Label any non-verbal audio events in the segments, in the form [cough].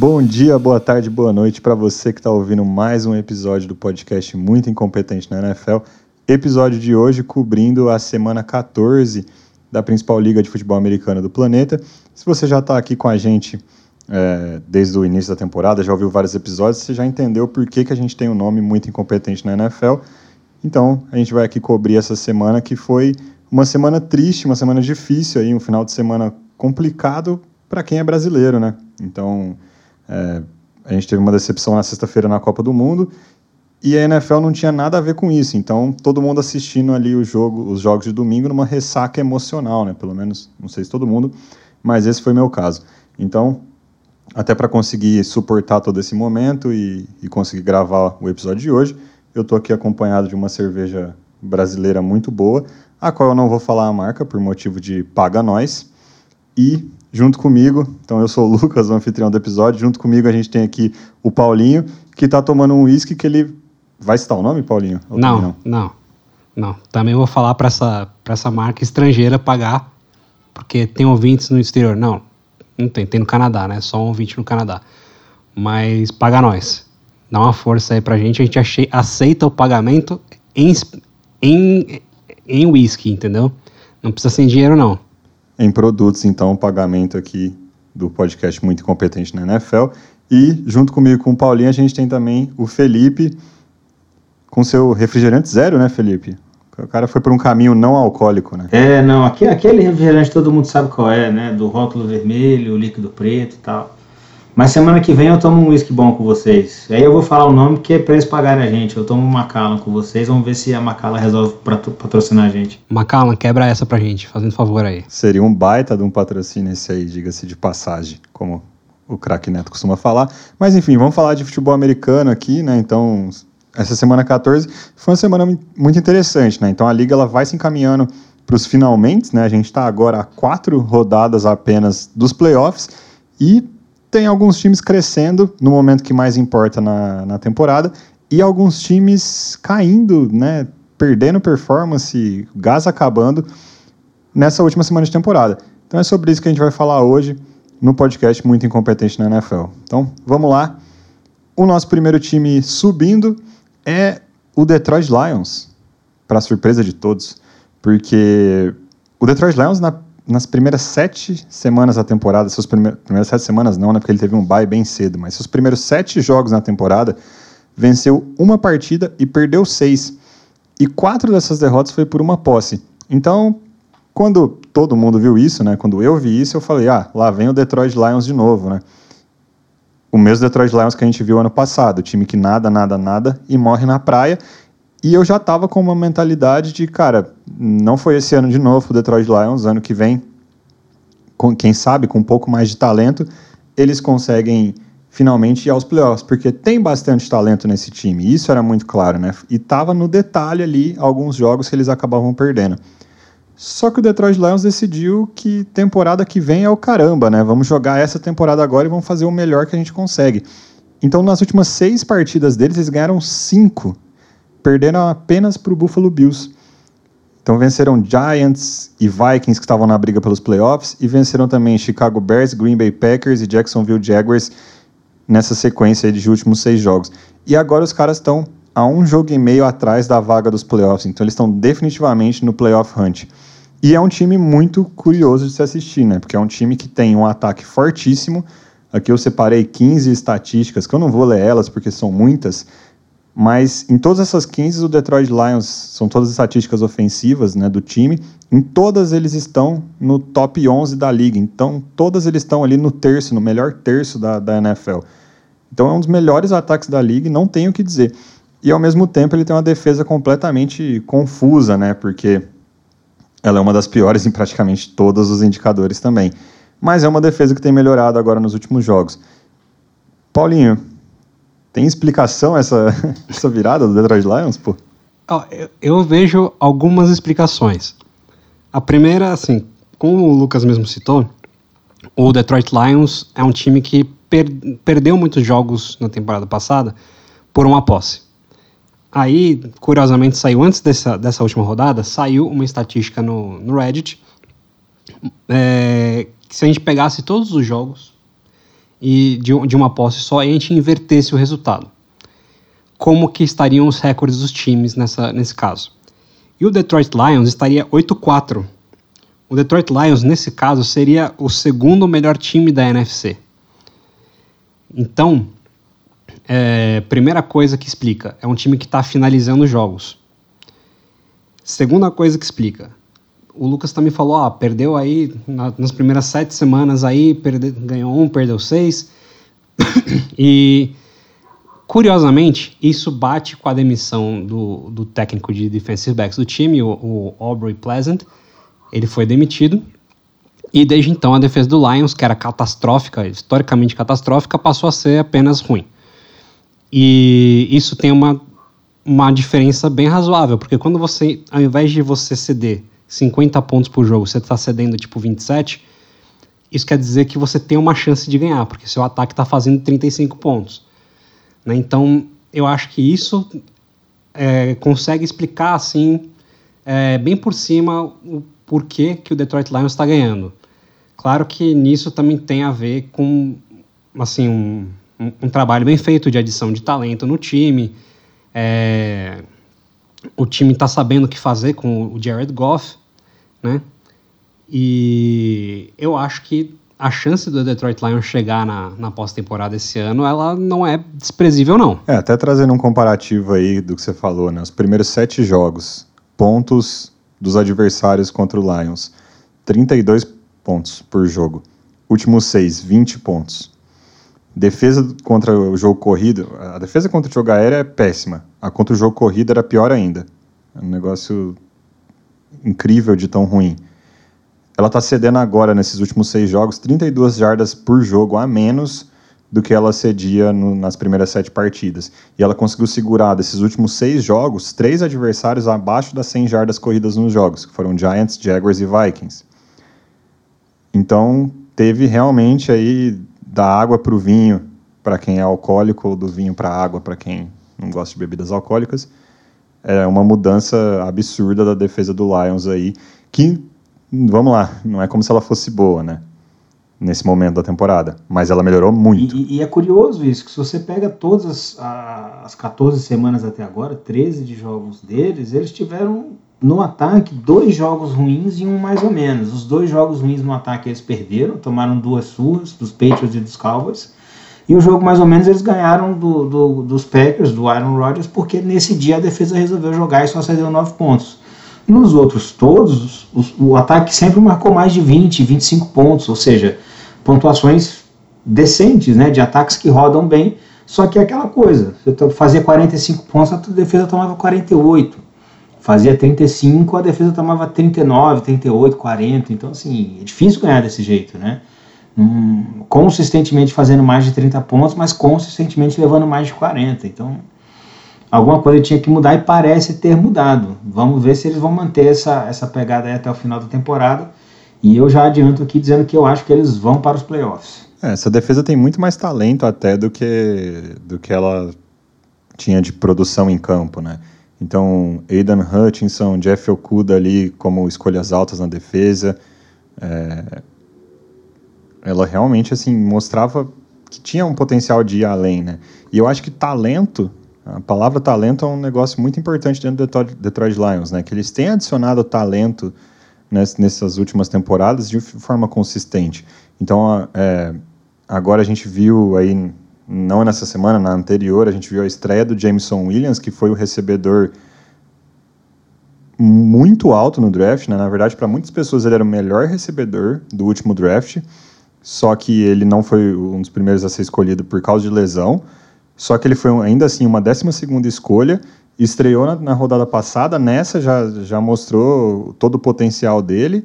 Bom dia, boa tarde, boa noite para você que está ouvindo mais um episódio do podcast Muito Incompetente na NFL. Episódio de hoje cobrindo a semana 14 da principal liga de futebol americano do planeta. Se você já está aqui com a gente é, desde o início da temporada, já ouviu vários episódios, você já entendeu por que, que a gente tem um nome muito incompetente na NFL. Então, a gente vai aqui cobrir essa semana que foi uma semana triste, uma semana difícil aí, um final de semana complicado para quem é brasileiro, né? Então, é, a gente teve uma decepção na sexta-feira na Copa do Mundo e a NFL não tinha nada a ver com isso. Então, todo mundo assistindo ali o jogo, os jogos de domingo numa ressaca emocional, né? Pelo menos, não sei se todo mundo, mas esse foi meu caso. Então, até para conseguir suportar todo esse momento e, e, conseguir gravar o episódio de hoje, eu estou aqui acompanhado de uma cerveja brasileira muito boa, a qual eu não vou falar a marca por motivo de paga nós. E junto comigo, então eu sou o Lucas, o anfitrião do episódio, junto comigo a gente tem aqui o Paulinho, que está tomando um uísque que ele... Vai citar o nome, Paulinho? Não, não, não, não. Também vou falar para essa, essa marca estrangeira pagar, porque tem ouvintes no exterior. Não, não tem, tem no Canadá, né? Só um ouvinte no Canadá. Mas paga nós. Dá uma força aí pra gente, a gente achei, aceita o pagamento em, em, em whisky, entendeu? Não precisa sem dinheiro, não em produtos, então, o pagamento aqui do podcast Muito Incompetente na NFL. E junto comigo com o Paulinho, a gente tem também o Felipe com seu refrigerante zero, né, Felipe? O cara foi por um caminho não alcoólico, né? É, não, aqui, aquele refrigerante todo mundo sabe qual é, né? Do rótulo vermelho, líquido preto e tal. Mas semana que vem eu tomo um whisky bom com vocês. Aí eu vou falar o nome que é pra eles pagarem a gente. Eu tomo um Macallan com vocês. Vamos ver se a Macallan resolve patrocinar a gente. Macallan, quebra essa pra gente, fazendo favor aí. Seria um baita de um patrocínio esse aí, diga-se de passagem, como o craque Neto costuma falar. Mas enfim, vamos falar de futebol americano aqui, né? Então, essa semana 14 foi uma semana muito interessante, né? Então a liga ela vai se encaminhando para os finalmente, né? A gente está agora a quatro rodadas apenas dos playoffs e tem alguns times crescendo no momento que mais importa na, na temporada e alguns times caindo, né, perdendo performance, gás acabando nessa última semana de temporada. Então é sobre isso que a gente vai falar hoje no podcast Muito Incompetente na NFL. Então vamos lá. O nosso primeiro time subindo é o Detroit Lions, para surpresa de todos, porque o Detroit Lions na nas primeiras sete semanas da temporada, suas primeiras, primeiras sete semanas não, né, porque ele teve um bye bem cedo, mas seus primeiros sete jogos na temporada, venceu uma partida e perdeu seis. E quatro dessas derrotas foi por uma posse. Então, quando todo mundo viu isso, né, quando eu vi isso, eu falei, ah, lá vem o Detroit Lions de novo, né? O mesmo Detroit Lions que a gente viu ano passado, time que nada, nada, nada e morre na praia. E eu já estava com uma mentalidade de, cara, não foi esse ano de novo o Detroit Lions, ano que vem, com, quem sabe, com um pouco mais de talento, eles conseguem finalmente ir aos playoffs, porque tem bastante talento nesse time, isso era muito claro, né? E tava no detalhe ali alguns jogos que eles acabavam perdendo. Só que o Detroit Lions decidiu que temporada que vem é o caramba, né? Vamos jogar essa temporada agora e vamos fazer o melhor que a gente consegue. Então, nas últimas seis partidas deles, eles ganharam cinco perderam apenas para o Buffalo Bills. Então venceram Giants e Vikings que estavam na briga pelos playoffs e venceram também Chicago Bears, Green Bay Packers e Jacksonville Jaguars nessa sequência de últimos seis jogos. E agora os caras estão a um jogo e meio atrás da vaga dos playoffs, então eles estão definitivamente no playoff hunt. E é um time muito curioso de se assistir, né? Porque é um time que tem um ataque fortíssimo. Aqui eu separei 15 estatísticas, que eu não vou ler elas porque são muitas, mas em todas essas 15, o Detroit Lions são todas estatísticas ofensivas né, do time. Em todas eles estão no top 11 da liga. Então, todas eles estão ali no terço, no melhor terço da, da NFL. Então, é um dos melhores ataques da liga não tenho o que dizer. E, ao mesmo tempo, ele tem uma defesa completamente confusa, né? Porque ela é uma das piores [laughs] em praticamente todos os indicadores também. Mas é uma defesa que tem melhorado agora nos últimos jogos. Paulinho, tem explicação essa, [laughs] essa virada do Detroit Lions, pô? Eu, vejo algumas explicações. A primeira, assim, como o Lucas mesmo citou, o Detroit Lions é um time que per perdeu muitos jogos na temporada passada por uma posse. Aí, curiosamente, saiu antes dessa, dessa última rodada, saiu uma estatística no, no Reddit, é, que se a gente pegasse todos os jogos e de, de uma posse só e a gente invertesse o resultado. Como que estariam os recordes dos times nessa, nesse caso? E o Detroit Lions estaria 8-4. O Detroit Lions, nesse caso, seria o segundo melhor time da NFC. Então, é, primeira coisa que explica, é um time que está finalizando jogos. Segunda coisa que explica, o Lucas também falou, ó, perdeu aí na, nas primeiras sete semanas aí, perde, ganhou um, perdeu seis. [coughs] e curiosamente, isso bate com a demissão do, do técnico de defensive backs do time, o, o Aubrey Pleasant. Ele foi demitido. E desde então a defesa do Lions, que era catastrófica, historicamente catastrófica, passou a ser apenas ruim. E isso tem uma, uma diferença bem razoável, porque quando você, ao invés de você ceder 50 pontos por jogo, você está cedendo tipo 27, isso quer dizer que você tem uma chance de ganhar, porque seu ataque está fazendo 35 pontos. Né? Então, eu acho que isso é, consegue explicar, assim, é, bem por cima, o porquê que o Detroit Lions está ganhando. Claro que nisso também tem a ver com, assim, um, um, um trabalho bem feito de adição de talento no time. É, o time está sabendo o que fazer com o Jared Goff né? E eu acho que a chance do Detroit Lions chegar na, na pós-temporada esse ano, ela não é desprezível, não. É, até trazendo um comparativo aí do que você falou, né? Os primeiros sete jogos, pontos dos adversários contra o Lions, 32 pontos por jogo. Últimos seis, 20 pontos. Defesa contra o jogo corrido, a defesa contra o jogo aéreo é péssima. A contra o jogo corrido era pior ainda. É um negócio incrível de tão ruim. Ela está cedendo agora, nesses últimos seis jogos, 32 jardas por jogo a menos do que ela cedia no, nas primeiras sete partidas. E ela conseguiu segurar, desses últimos seis jogos, três adversários abaixo das 100 jardas corridas nos jogos, que foram Giants, Jaguars e Vikings. Então, teve realmente aí da água para o vinho, para quem é alcoólico, ou do vinho para a água, para quem não gosta de bebidas alcoólicas é uma mudança absurda da defesa do Lions aí, que, vamos lá, não é como se ela fosse boa, né? Nesse momento da temporada, mas ela melhorou muito. E, e é curioso isso, que se você pega todas as, as 14 semanas até agora, 13 de jogos deles, eles tiveram no ataque dois jogos ruins e um mais ou menos. Os dois jogos ruins no ataque eles perderam, tomaram duas surras dos Patriots e dos Cowboys. E o jogo, mais ou menos, eles ganharam do, do, dos Packers, do Aaron Rodgers, porque nesse dia a defesa resolveu jogar e só cedeu 9 pontos. Nos outros todos, os, o ataque sempre marcou mais de 20, 25 pontos, ou seja, pontuações decentes, né, de ataques que rodam bem, só que é aquela coisa, você fazia 45 pontos, a defesa tomava 48. Fazia 35, a defesa tomava 39, 38, 40. Então, assim, é difícil ganhar desse jeito, né? Um, consistentemente fazendo mais de 30 pontos, mas consistentemente levando mais de 40. Então, alguma coisa tinha que mudar e parece ter mudado. Vamos ver se eles vão manter essa, essa pegada aí até o final da temporada. E eu já adianto aqui dizendo que eu acho que eles vão para os playoffs. É, essa defesa tem muito mais talento até do que, do que ela tinha de produção em campo, né? Então, Aidan Hutchinson, Jeff Okuda ali como escolhas altas na defesa, é, ela realmente assim mostrava que tinha um potencial de ir além, né? E eu acho que talento, a palavra talento é um negócio muito importante dentro do Detroit Lions, né? Que eles têm adicionado talento nessas últimas temporadas de forma consistente. Então, é, agora a gente viu aí, não nessa semana, na anterior, a gente viu a estreia do Jameson Williams, que foi o recebedor muito alto no draft, né? Na verdade, para muitas pessoas ele era o melhor recebedor do último draft só que ele não foi um dos primeiros a ser escolhido por causa de lesão. Só que ele foi ainda assim uma 12 escolha, estreou na, na, rodada passada, nessa já, já mostrou todo o potencial dele.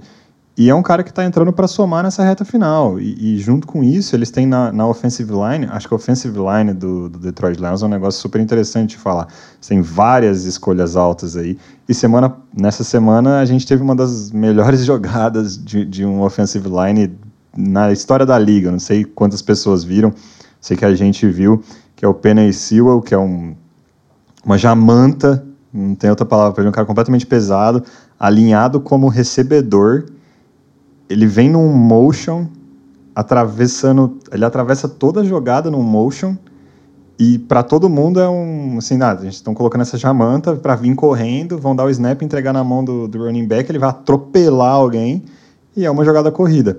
E é um cara que está entrando para somar nessa reta final. E, e, junto com isso, eles têm na, na offensive line, acho que a offensive line do, do Detroit Lions é um negócio super interessante de falar. Tem várias escolhas altas aí. E semana, nessa semana a gente teve uma das melhores [laughs] jogadas de, de um offensive line na história da liga, não sei quantas pessoas viram, sei que a gente viu, que é o Penny Sewell, que é um, uma jamanta, não tem outra palavra para ele, um cara completamente pesado, alinhado como recebedor, ele vem num motion atravessando, ele atravessa toda a jogada no motion e para todo mundo é um, assim, nada, a gente estão colocando essa jamanta para vir correndo, vão dar o snap, entregar na mão do, do running back, ele vai atropelar alguém e é uma jogada corrida.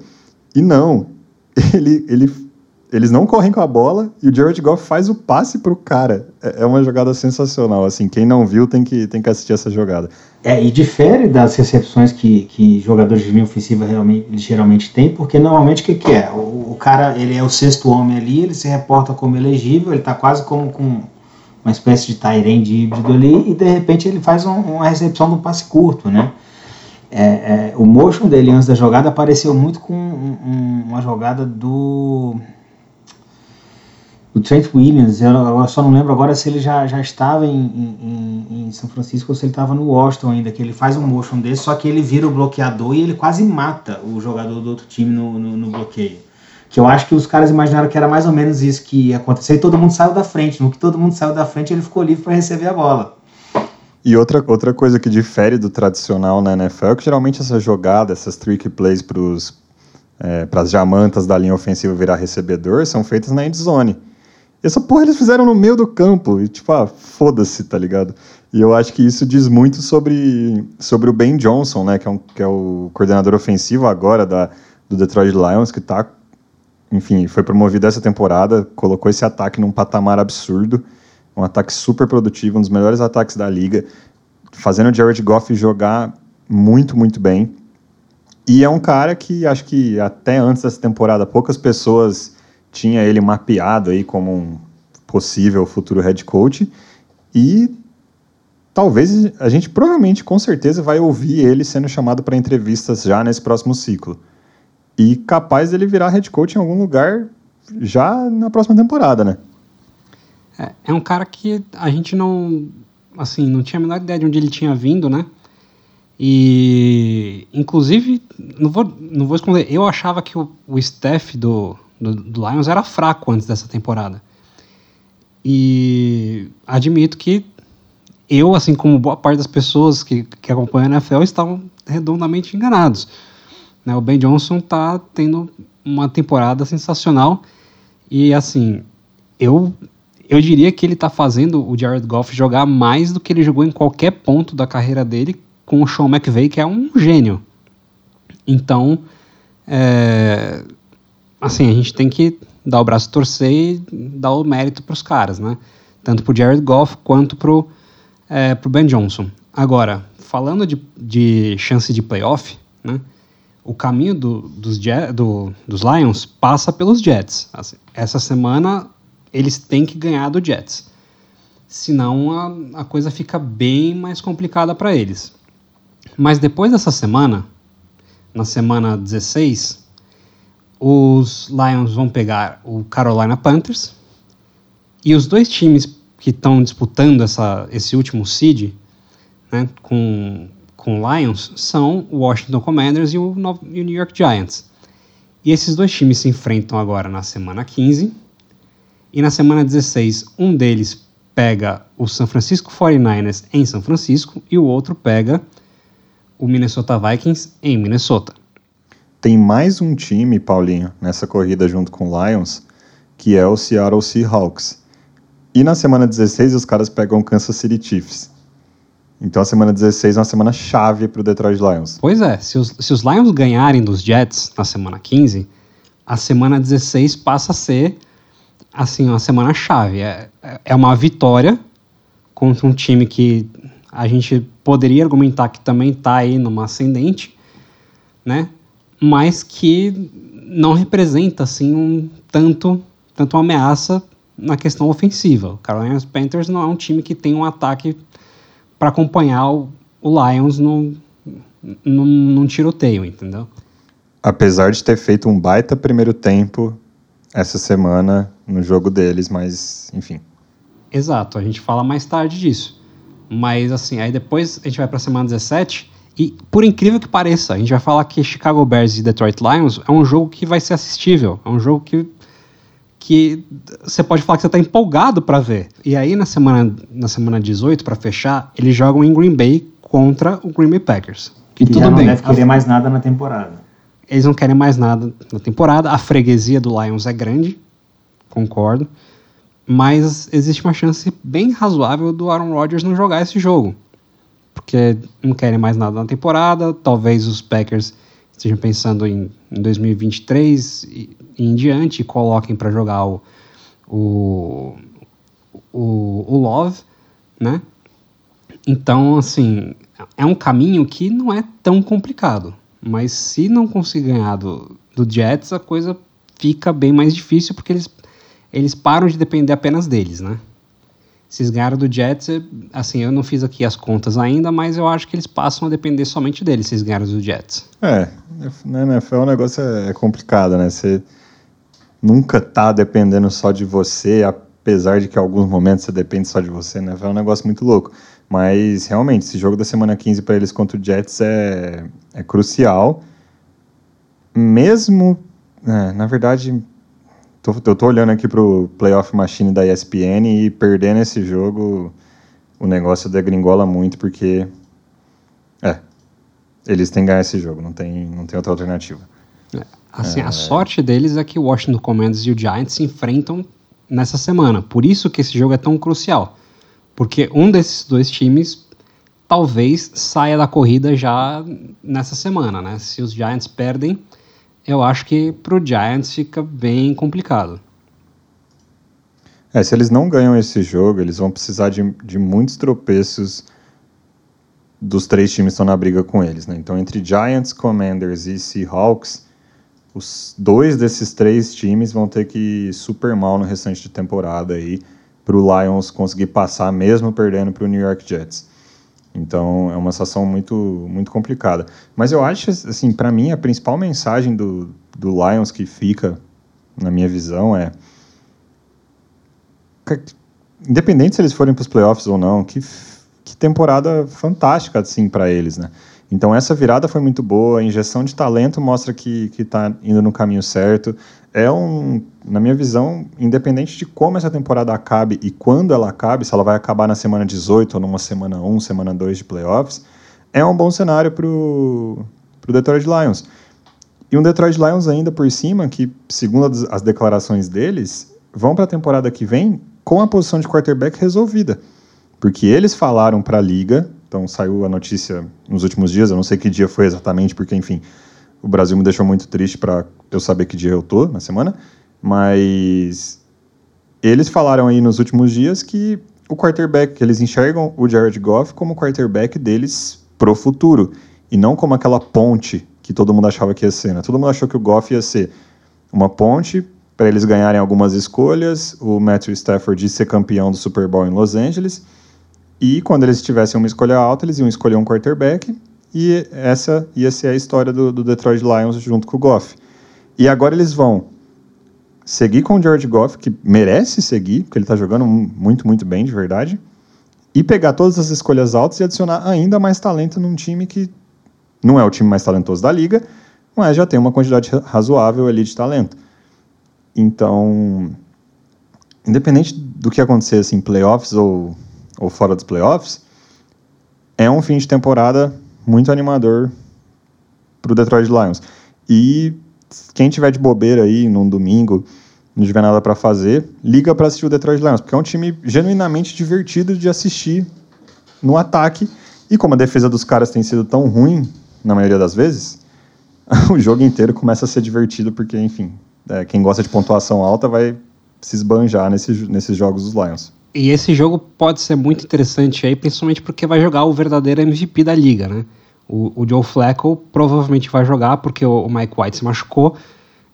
E não, [laughs] ele, ele eles não correm com a bola e o Jared Goff faz o passe pro cara. É, é uma jogada sensacional, assim, quem não viu tem que, tem que assistir essa jogada. É, e difere das recepções que, que jogadores de linha ofensiva realmente, geralmente têm, porque normalmente o que, que é? O, o, cara, ele é o sexto homem ali, ele se reporta como elegível, ele tá quase como com uma espécie de Tyrande híbrido ali, e de repente ele faz um, uma recepção do passe curto, né? É, é, o motion dele antes da jogada apareceu muito com um, um, uma jogada do o Trent Williams, eu, eu, só não lembro agora se ele já, já estava em, em, em São Francisco ou se ele estava no Washington ainda, que ele faz um motion desse, só que ele vira o bloqueador e ele quase mata o jogador do outro time no, no, no bloqueio. Que eu acho que os caras imaginaram que era mais ou menos isso que ia acontecer e todo mundo saiu da frente. No que todo mundo saiu da frente, ele ficou livre para receber a bola. E outra, outra coisa que difere do tradicional na NFL é que geralmente essa jogada, essas trick plays para é, as jamantas da linha ofensiva virar recebedor são feitas na end zone. Essa porra eles fizeram no meio do campo. E tipo, ah, foda-se, tá ligado? E eu acho que isso diz muito sobre, sobre o Ben Johnson, né? Que é, um, que é o coordenador ofensivo agora da, do Detroit Lions, que tá. Enfim, foi promovido essa temporada, colocou esse ataque num patamar absurdo. Um ataque super produtivo, um dos melhores ataques da liga. Fazendo o Jared Goff jogar muito, muito bem. E é um cara que acho que até antes dessa temporada poucas pessoas tinha ele mapeado aí como um possível futuro head coach e talvez a gente provavelmente com certeza vai ouvir ele sendo chamado para entrevistas já nesse próximo ciclo e capaz dele virar head coach em algum lugar já na próxima temporada, né? É, é um cara que a gente não assim não tinha a menor ideia de onde ele tinha vindo, né? E inclusive não vou não vou esconder, eu achava que o, o staff do do, do Lions era fraco antes dessa temporada. E admito que eu, assim como boa parte das pessoas que, que acompanham a NFL, estavam redondamente enganados. Né, o Ben Johnson está tendo uma temporada sensacional e, assim, eu, eu diria que ele está fazendo o Jared Goff jogar mais do que ele jogou em qualquer ponto da carreira dele com o Sean McVay, que é um gênio. Então, é, assim, a gente tem que dar o braço torcer e dar o mérito para os caras, né? Tanto para o Jared Goff quanto para o é, Ben Johnson. Agora, falando de, de chance de playoff, né? O caminho do, dos, do, dos Lions passa pelos Jets. Assim, essa semana eles têm que ganhar do Jets. Senão a, a coisa fica bem mais complicada para eles. Mas depois dessa semana, na semana 16, os Lions vão pegar o Carolina Panthers e os dois times que estão disputando essa, esse último seed né, com, com o Lions são o Washington Commanders e o, e o New York Giants. E esses dois times se enfrentam agora na semana 15 e na semana 16 um deles pega o San Francisco 49ers em São Francisco e o outro pega o Minnesota Vikings em Minnesota tem mais um time, Paulinho, nessa corrida junto com o Lions, que é o Seattle Seahawks. E na semana 16 os caras pegam o Kansas City Chiefs. Então a semana 16 é uma semana chave para o Detroit Lions. Pois é, se os, se os Lions ganharem dos Jets na semana 15, a semana 16 passa a ser assim uma semana chave. É, é uma vitória contra um time que a gente poderia argumentar que também está aí numa ascendente, né? mas que não representa assim um tanto tanto uma ameaça na questão ofensiva. O Carolina Panthers não é um time que tem um ataque para acompanhar o, o Lions num, num, num tiroteio, entendeu? Apesar de ter feito um baita primeiro tempo essa semana no jogo deles, mas enfim. Exato, a gente fala mais tarde disso. Mas assim, aí depois a gente vai para a semana 17 e por incrível que pareça, a gente vai falar que Chicago Bears e Detroit Lions é um jogo que vai ser assistível, é um jogo que que você pode falar que você está empolgado para ver. E aí na semana na semana 18 para fechar, eles jogam em Green Bay contra o Green Bay Packers. Que, que tudo já não bem. deve querer mais nada na temporada. Eles não querem mais nada na temporada. A freguesia do Lions é grande, concordo. Mas existe uma chance bem razoável do Aaron Rodgers não jogar esse jogo. Porque não querem mais nada na temporada. Talvez os Packers estejam pensando em, em 2023 e, e em diante e coloquem para jogar o, o, o, o Love, né? Então, assim, é um caminho que não é tão complicado. Mas se não conseguir ganhar do, do Jets, a coisa fica bem mais difícil porque eles, eles param de depender apenas deles, né? Se eles ganharam do Jets, assim, eu não fiz aqui as contas ainda, mas eu acho que eles passam a depender somente deles se eles ganharam do Jets. É, na NFL o negócio é, é complicado, né? Você nunca tá dependendo só de você, apesar de que em alguns momentos você depende só de você, né? É um negócio muito louco. Mas realmente, esse jogo da semana 15 para eles contra o Jets é, é crucial. Mesmo, é, na verdade, tô, eu tô olhando aqui pro Playoff Machine da ESPN e perdendo esse jogo, o negócio degringola muito, porque é, eles têm que ganhar esse jogo, não tem, não tem outra alternativa. É, assim, é... a sorte deles é que o Washington Commanders e o Giants se enfrentam nessa semana. Por isso que esse jogo é tão crucial. Porque um desses dois times talvez saia da corrida já nessa semana, né? Se os Giants perdem, eu acho que pro Giants fica bem complicado. É, se eles não ganham esse jogo, eles vão precisar de, de muitos tropeços dos três times que estão na briga com eles, né? Então, entre Giants, Commanders e Seahawks, os dois desses três times vão ter que ir super mal no restante de temporada aí para o Lions conseguir passar mesmo perdendo para o New York Jets. Então é uma situação muito muito complicada. Mas eu acho assim, para mim a principal mensagem do, do Lions que fica na minha visão é independente se eles forem para os playoffs ou não, que, que temporada fantástica assim para eles, né? Então essa virada foi muito boa, a injeção de talento mostra que está indo no caminho certo. É um, na minha visão, independente de como essa temporada acabe e quando ela acabe, se ela vai acabar na semana 18 ou numa semana 1, semana 2 de playoffs, é um bom cenário para o Detroit Lions. E um Detroit Lions ainda por cima, que segundo as declarações deles, vão para a temporada que vem com a posição de quarterback resolvida. Porque eles falaram para a liga então saiu a notícia nos últimos dias, eu não sei que dia foi exatamente, porque enfim, o Brasil me deixou muito triste para eu saber que dia eu tô na semana, mas eles falaram aí nos últimos dias que o quarterback, que eles enxergam o Jared Goff como o quarterback deles pro futuro, e não como aquela ponte que todo mundo achava que ia ser. Né? Todo mundo achou que o Goff ia ser uma ponte para eles ganharem algumas escolhas, o Matthew Stafford ser campeão do Super Bowl em Los Angeles, e quando eles tivessem uma escolha alta, eles iam escolher um quarterback. E essa ia ser a história do, do Detroit Lions junto com o Goff. E agora eles vão seguir com o George Goff, que merece seguir, porque ele está jogando muito, muito bem, de verdade. E pegar todas as escolhas altas e adicionar ainda mais talento num time que não é o time mais talentoso da liga, mas já tem uma quantidade razoável ali de talento. Então, independente do que acontecer assim, playoffs ou ou fora dos playoffs, é um fim de temporada muito animador para o Detroit Lions. E quem tiver de bobeira aí num domingo, não tiver nada para fazer, liga para assistir o Detroit Lions, porque é um time genuinamente divertido de assistir no ataque. E como a defesa dos caras tem sido tão ruim na maioria das vezes, [laughs] o jogo inteiro começa a ser divertido, porque, enfim, é, quem gosta de pontuação alta vai se esbanjar nesse, nesses jogos dos Lions. E esse jogo pode ser muito interessante aí, principalmente porque vai jogar o verdadeiro MVP da liga, né? O, o Joe Flacco provavelmente vai jogar porque o, o, Mike White se machucou.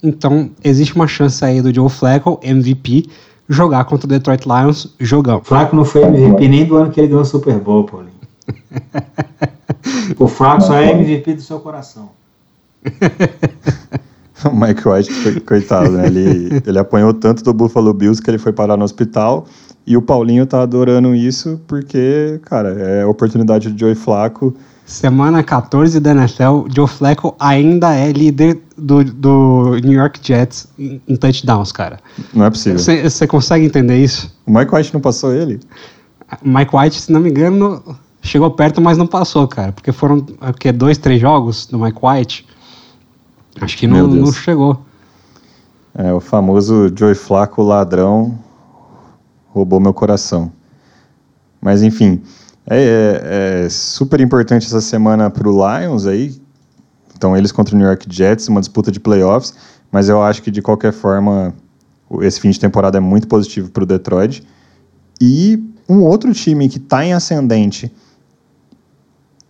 Então, existe uma chance aí do Joe Flacco, MVP, jogar contra o Detroit Lions, jogão. Flacco não foi MVP nem do ano que ele ganhou o Super Bowl, Paulinho. [laughs] o Flacco só é MVP do seu coração. [laughs] o Mike White, coitado, né? Ele, ele apanhou tanto do Buffalo Bills que ele foi parar no hospital e o Paulinho tá adorando isso porque, cara, é oportunidade de Joey Flaco. Semana 14 da NFL, Joe Flacco ainda é líder do, do New York Jets em, em touchdowns, cara. Não é possível. Você consegue entender isso? O Mike White não passou ele? Mike White, se não me engano, chegou perto, mas não passou, cara. Porque foram, que dois, três jogos do Mike White. Acho que não, não chegou. É, o famoso Joey Flaco ladrão roubou meu coração. Mas enfim, é, é, é super importante essa semana para o Lions aí. Então eles contra o New York Jets, uma disputa de playoffs. Mas eu acho que de qualquer forma esse fim de temporada é muito positivo para o Detroit. E um outro time que está em ascendente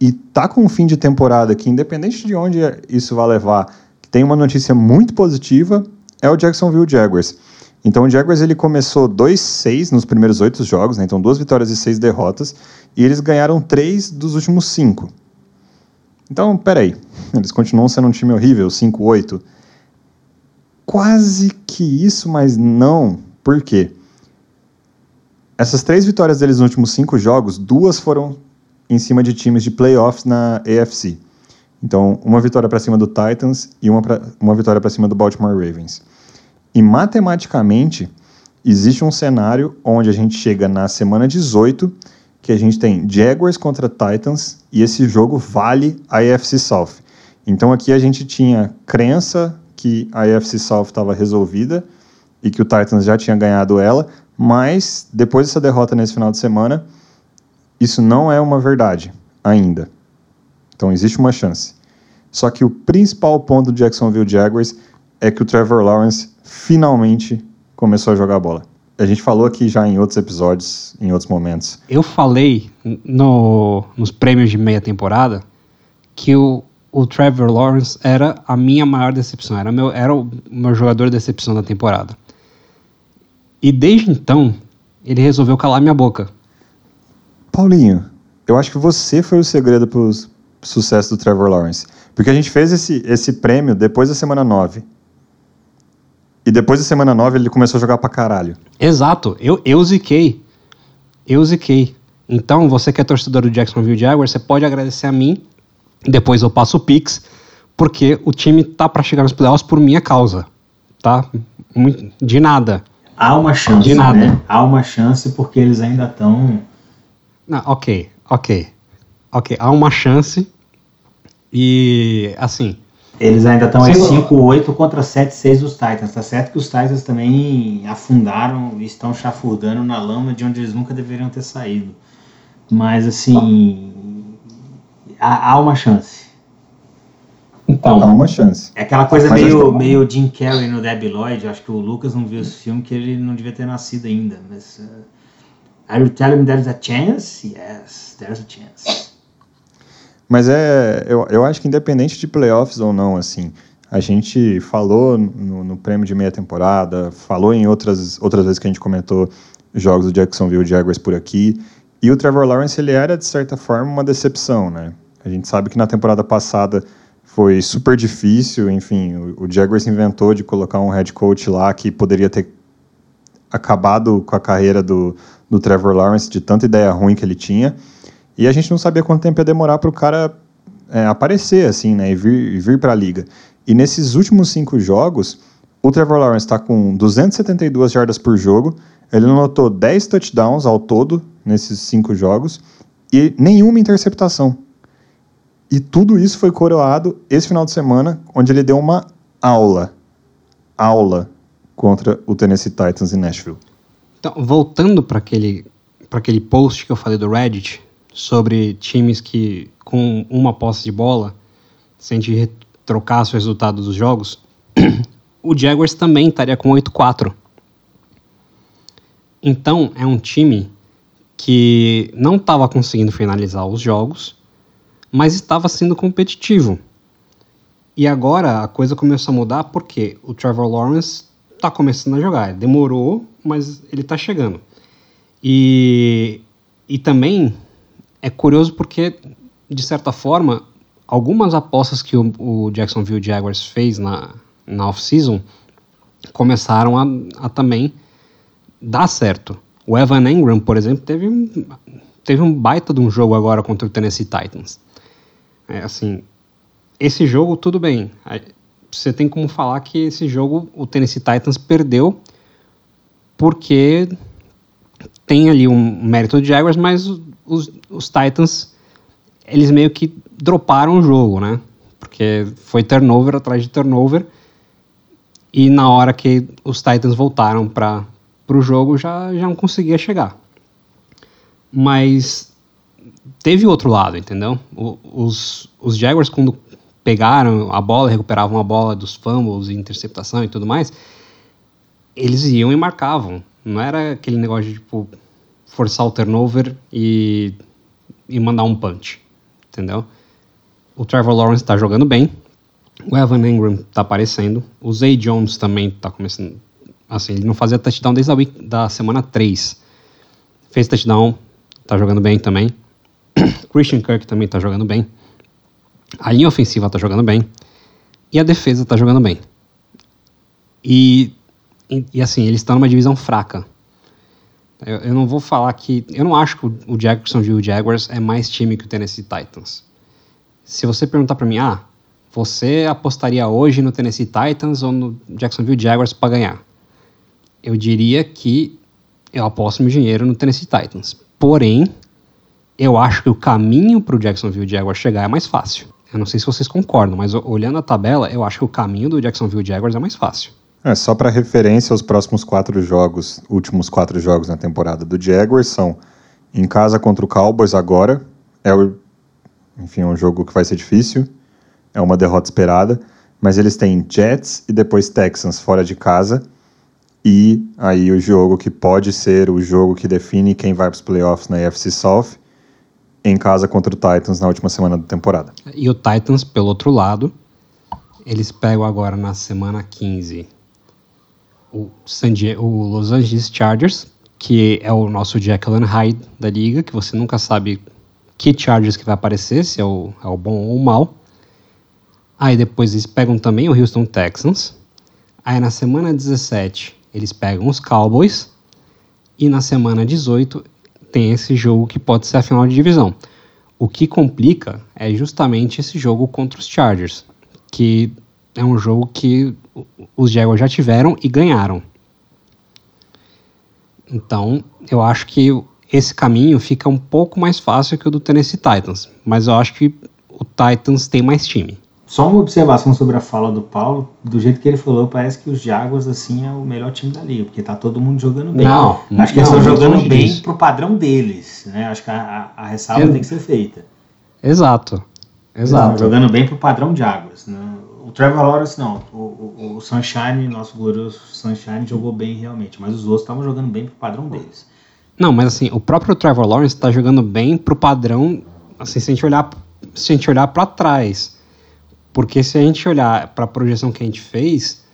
e tá com um fim de temporada que, independente de onde isso vai levar, tem uma notícia muito positiva, é o Jacksonville Jaguars. Então o Jaguars ele começou 2-6 nos primeiros oito jogos, né? então duas vitórias e seis derrotas, e eles ganharam três dos últimos cinco. Então, peraí, eles continuam sendo um time horrível, 5-8. Quase que isso, mas não. Por quê? Essas três vitórias deles nos últimos cinco jogos, duas foram em cima de times de playoffs na AFC. Então, uma vitória para cima do Titans e uma, pra, uma vitória para cima do Baltimore Ravens. E matematicamente, existe um cenário onde a gente chega na semana 18, que a gente tem Jaguars contra Titans, e esse jogo vale a AFC South. Então aqui a gente tinha crença que a AFC South estava resolvida e que o Titans já tinha ganhado ela, mas depois dessa derrota nesse final de semana, isso não é uma verdade ainda. Então existe uma chance. Só que o principal ponto do Jacksonville Jaguars é que o Trevor Lawrence finalmente começou a jogar bola. A gente falou aqui já em outros episódios, em outros momentos. Eu falei no, nos prêmios de meia temporada que o, o Trevor Lawrence era a minha maior decepção, era, meu, era o meu jogador de decepção da temporada. E desde então, ele resolveu calar minha boca. Paulinho, eu acho que você foi o segredo para o sucesso do Trevor Lawrence. Porque a gente fez esse, esse prêmio depois da semana 9. E depois da semana 9 ele começou a jogar pra caralho. Exato, eu, eu ziquei. Eu ziquei. Então, você que é torcedor do Jacksonville Jaguars, você pode agradecer a mim. Depois eu passo o Pix, porque o time tá para chegar nos playoffs por minha causa. Tá? De nada. Há uma chance, de nada. né? Há uma chance porque eles ainda estão ok, ok. Ok, há uma chance. E, assim. Eles ainda estão em 5-8 contra 7-6 dos Titans. Tá certo que os Titans também afundaram e estão chafurdando na lama de onde eles nunca deveriam ter saído. Mas, assim. Há, há uma chance. Então, há uma chance. É aquela coisa meio, meio Jim Carrey no Debbie Lloyd. Acho que o Lucas não viu esse filme que ele não devia ter nascido ainda. Mas. Uh, Are you telling me there's a chance? Yes, there's a chance. Mas é, eu, eu acho que independente de playoffs ou não, assim, a gente falou no, no prêmio de meia temporada, falou em outras, outras vezes que a gente comentou jogos do Jacksonville Jaguars por aqui, e o Trevor Lawrence ele era de certa forma uma decepção, né? A gente sabe que na temporada passada foi super difícil, enfim, o, o Jaguars inventou de colocar um head coach lá que poderia ter acabado com a carreira do, do Trevor Lawrence, de tanta ideia ruim que ele tinha. E a gente não sabia quanto tempo ia demorar para o cara é, aparecer, assim, né, e vir, vir para a liga. E nesses últimos cinco jogos, o Trevor Lawrence está com 272 jardas por jogo, ele anotou 10 touchdowns ao todo nesses cinco jogos e nenhuma interceptação. E tudo isso foi coroado esse final de semana, onde ele deu uma aula. Aula contra o Tennessee Titans em Nashville. Então, voltando para aquele, aquele post que eu falei do Reddit sobre times que, com uma posse de bola, sem de trocar os resultados dos jogos, [clears throat] o Jaguars também estaria com 8-4. Então, é um time que não estava conseguindo finalizar os jogos, mas estava sendo competitivo. E agora a coisa começou a mudar porque o Trevor Lawrence está começando a jogar. Demorou, mas ele está chegando. E, e também é curioso porque, de certa forma, algumas apostas que o, o Jacksonville Jaguars fez na, na off-season começaram a, a, também dar certo. O Evan Engram, por exemplo, teve um, teve um baita de um jogo agora contra o Tennessee Titans. É, assim, esse jogo, tudo bem você tem como falar que esse jogo o Tennessee Titans perdeu porque tem ali um mérito de Jaguars, mas os, os Titans eles meio que droparam o jogo, né? Porque foi turnover atrás de turnover. E na hora que os Titans voltaram para o jogo, já, já não conseguia chegar. Mas teve outro lado, entendeu? O, os, os Jaguars, quando pegaram a bola, recuperavam a bola dos fumbles interceptação e tudo mais, eles iam e marcavam. Não era aquele negócio de tipo, forçar o turnover e, e mandar um punch, entendeu? O Trevor Lawrence está jogando bem, o Evan Ingram está aparecendo, o Zay Jones também está começando. Assim, ele não fazia touchdown desde a week, da semana 3. Fez touchdown, está jogando bem também. [clears throat] Christian Kirk também está jogando bem. A linha ofensiva está jogando bem. E a defesa está jogando bem. E, e, e assim, eles estão numa divisão fraca. Eu, eu, não vou falar que. Eu não acho que o Jacksonville Jaguars é mais time que o Tennessee Titans. Se você perguntar para mim, ah, você apostaria hoje no Tennessee Titans ou no Jacksonville Jaguars para ganhar? Eu diria que eu aposto meu dinheiro no Tennessee Titans. Porém, eu acho que o caminho para o Jacksonville Jaguars chegar é mais fácil. Eu não sei se vocês concordam, mas olhando a tabela, eu acho que o caminho do Jacksonville Jaguars é mais fácil. É, só para referência, os próximos quatro jogos, últimos quatro jogos na temporada do Jaguars são em casa contra o Cowboys agora, é o, enfim, é um jogo que vai ser difícil, é uma derrota esperada, mas eles têm Jets e depois Texans fora de casa, e aí o jogo que pode ser o jogo que define quem vai para os playoffs na AFC South, em casa contra o Titans na última semana da temporada. E o Titans, pelo outro lado, eles pegam agora na semana 15 o, San Diego, o Los Angeles Chargers, que é o nosso and Hyde da liga, que você nunca sabe que Chargers que vai aparecer, se é o, é o bom ou o mal. Aí depois eles pegam também o Houston Texans. Aí na semana 17 eles pegam os Cowboys. E na semana 18 tem esse jogo que pode ser a final de divisão. O que complica é justamente esse jogo contra os Chargers, que é um jogo que os Jaguars já tiveram e ganharam. Então, eu acho que esse caminho fica um pouco mais fácil que o do Tennessee Titans, mas eu acho que o Titans tem mais time. Só uma observação sobre a fala do Paulo, do jeito que ele falou, parece que os Jaguars assim é o melhor time da liga, porque tá todo mundo jogando bem. Não, acho que eles estão jogando bem disso. pro padrão deles, né? Acho que a, a, ressalva tem que ser feita. Exato. Exato. jogando bem pro padrão Jaguars, né? O Trevor Lawrence não, o, o, o Sunshine, nosso glorioso Sunshine jogou bem realmente, mas os outros estavam jogando bem pro padrão deles. Não, mas assim, o próprio Trevor Lawrence está jogando bem pro padrão, assim, se a gente olhar, se a gente olhar para trás porque se a gente olhar para a projeção que a gente fez,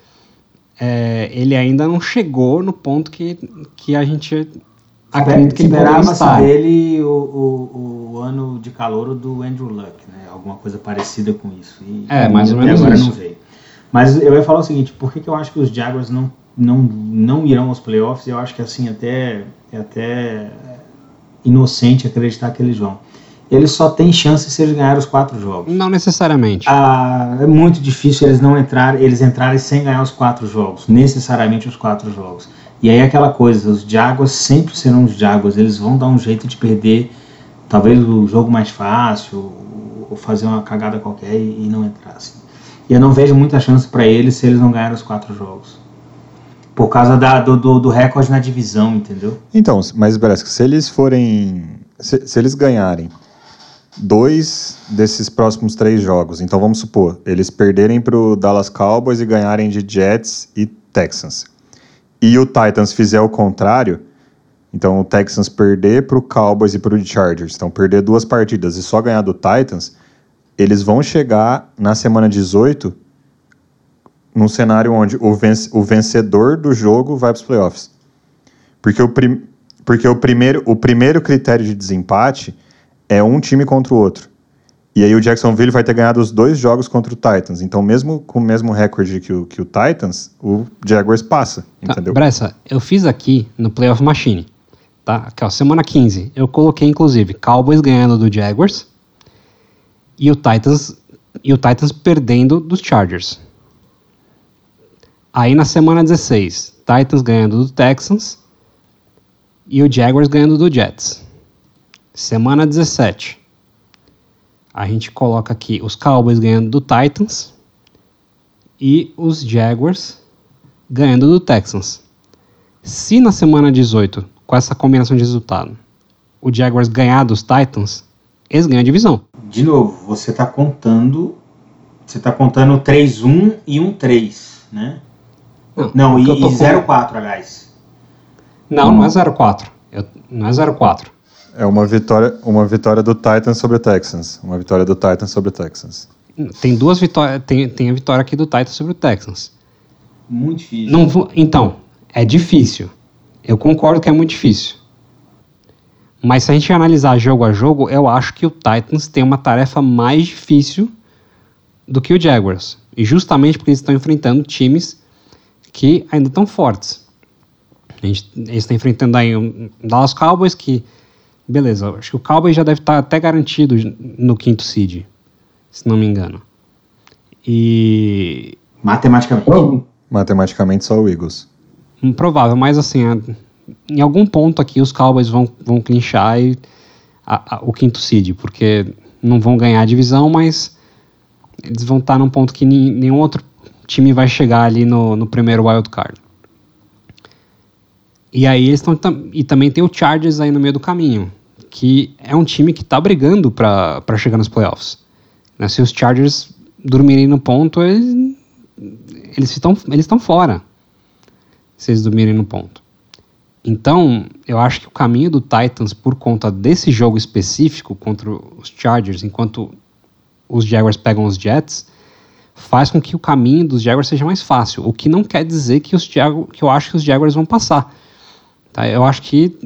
é, ele ainda não chegou no ponto que, que a gente acredita que esperava dele o, o, o, ano de calor do Andrew Luck, né? Alguma coisa parecida com isso. E, é, mais ou menos agora isso. não veio. Mas eu ia falar o seguinte, por que, que eu acho que os Jaguars não, não, não irão aos playoffs? Eu acho que assim até é até inocente acreditar que eles vão eles só têm chance se eles ganharem os quatro jogos. Não necessariamente. Ah, é muito difícil eles não entrar, eles entrarem sem ganhar os quatro jogos, necessariamente os quatro jogos. E aí aquela coisa, os Jaguars sempre serão os Jaguars, eles vão dar um jeito de perder talvez o jogo mais fácil, ou fazer uma cagada qualquer e, não entrar. Assim. E eu não vejo muita chance para eles se eles não ganharem os quatro jogos. Por causa da, do, do, do recorde na divisão, entendeu? Então, mas Bresco, se eles forem. Se, se eles ganharem dois desses próximos três jogos. Então vamos supor, eles perderem para o Dallas Cowboys e ganharem de Jets e Texans. E o Titans fizer o contrário, então o Texans perder para o Cowboys e para o Chargers, então perder duas partidas e só ganhar do Titans, eles vão chegar na semana 18 num cenário onde o, venc o vencedor do jogo vai para os playoffs. Porque, o, prim porque o, primeiro, o primeiro critério de desempate é um time contra o outro. E aí o Jacksonville vai ter ganhado os dois jogos contra o Titans. Então, mesmo com o mesmo recorde que o, que o Titans, o Jaguars passa, tá, entendeu? Bressa, eu fiz aqui no Playoff Machine, tá? Aqui, ó, semana 15. Eu coloquei, inclusive, Cowboys ganhando do Jaguars e o Titans, e o Titans perdendo dos Chargers. Aí na semana 16, Titans ganhando do Texans e o Jaguars ganhando do Jets. Semana 17. A gente coloca aqui os Cowboys ganhando do Titans e os Jaguars ganhando do Texans. Se na semana 18, com essa combinação de resultado, o Jaguars ganhar dos Titans, eles ganham a divisão. De novo, você está contando. Você está contando 3-1 e 1-3, né? Não, Não, e, e com- 0-4, aliás. Não, não é 0-4. Eu- Não é 0-4. É uma vitória, uma vitória do Titans sobre o Texans. Uma vitória do Titans sobre o Texans. Tem duas vitórias. Tem, tem a vitória aqui do Titans sobre o Texans. Muito difícil. Não vou- então, é difícil. Eu concordo que é muito difícil. Mas se a gente analisar jogo a jogo, eu acho que o Titans tem uma tarefa mais difícil do que o Jaguars. E justamente porque eles estão enfrentando times que ainda estão fortes. A gente, eles estão enfrentando aí o Dallas Cowboys, que, beleza, acho que o Cowboys já deve estar até garantido no quinto seed, se não me engano. E Matematicamente. Matematicamente, só o Eagles. Improvável, mas assim, a- em algum ponto aqui os Cowboys vão, vão clinchar e a- a- o quinto seed, porque não vão ganhar a divisão, mas eles vão estar num ponto que ni- nenhum outro time vai chegar ali no, no primeiro wild card. E aí eles estão e também tem o Chargers aí no meio do caminho, que é um time que está brigando para chegar nos playoffs. Né, Se os Chargers dormirem no ponto, eles estão eles estão fora se eles dormirem no ponto. Então, eu acho que o caminho do Titans, por conta desse jogo específico contra os Chargers, enquanto os Jaguars pegam os Jets, faz com que o caminho dos Jaguars seja mais fácil. O que não quer dizer que, os Jag que eu acho que os Jaguars vão passar. Tá? Eu acho que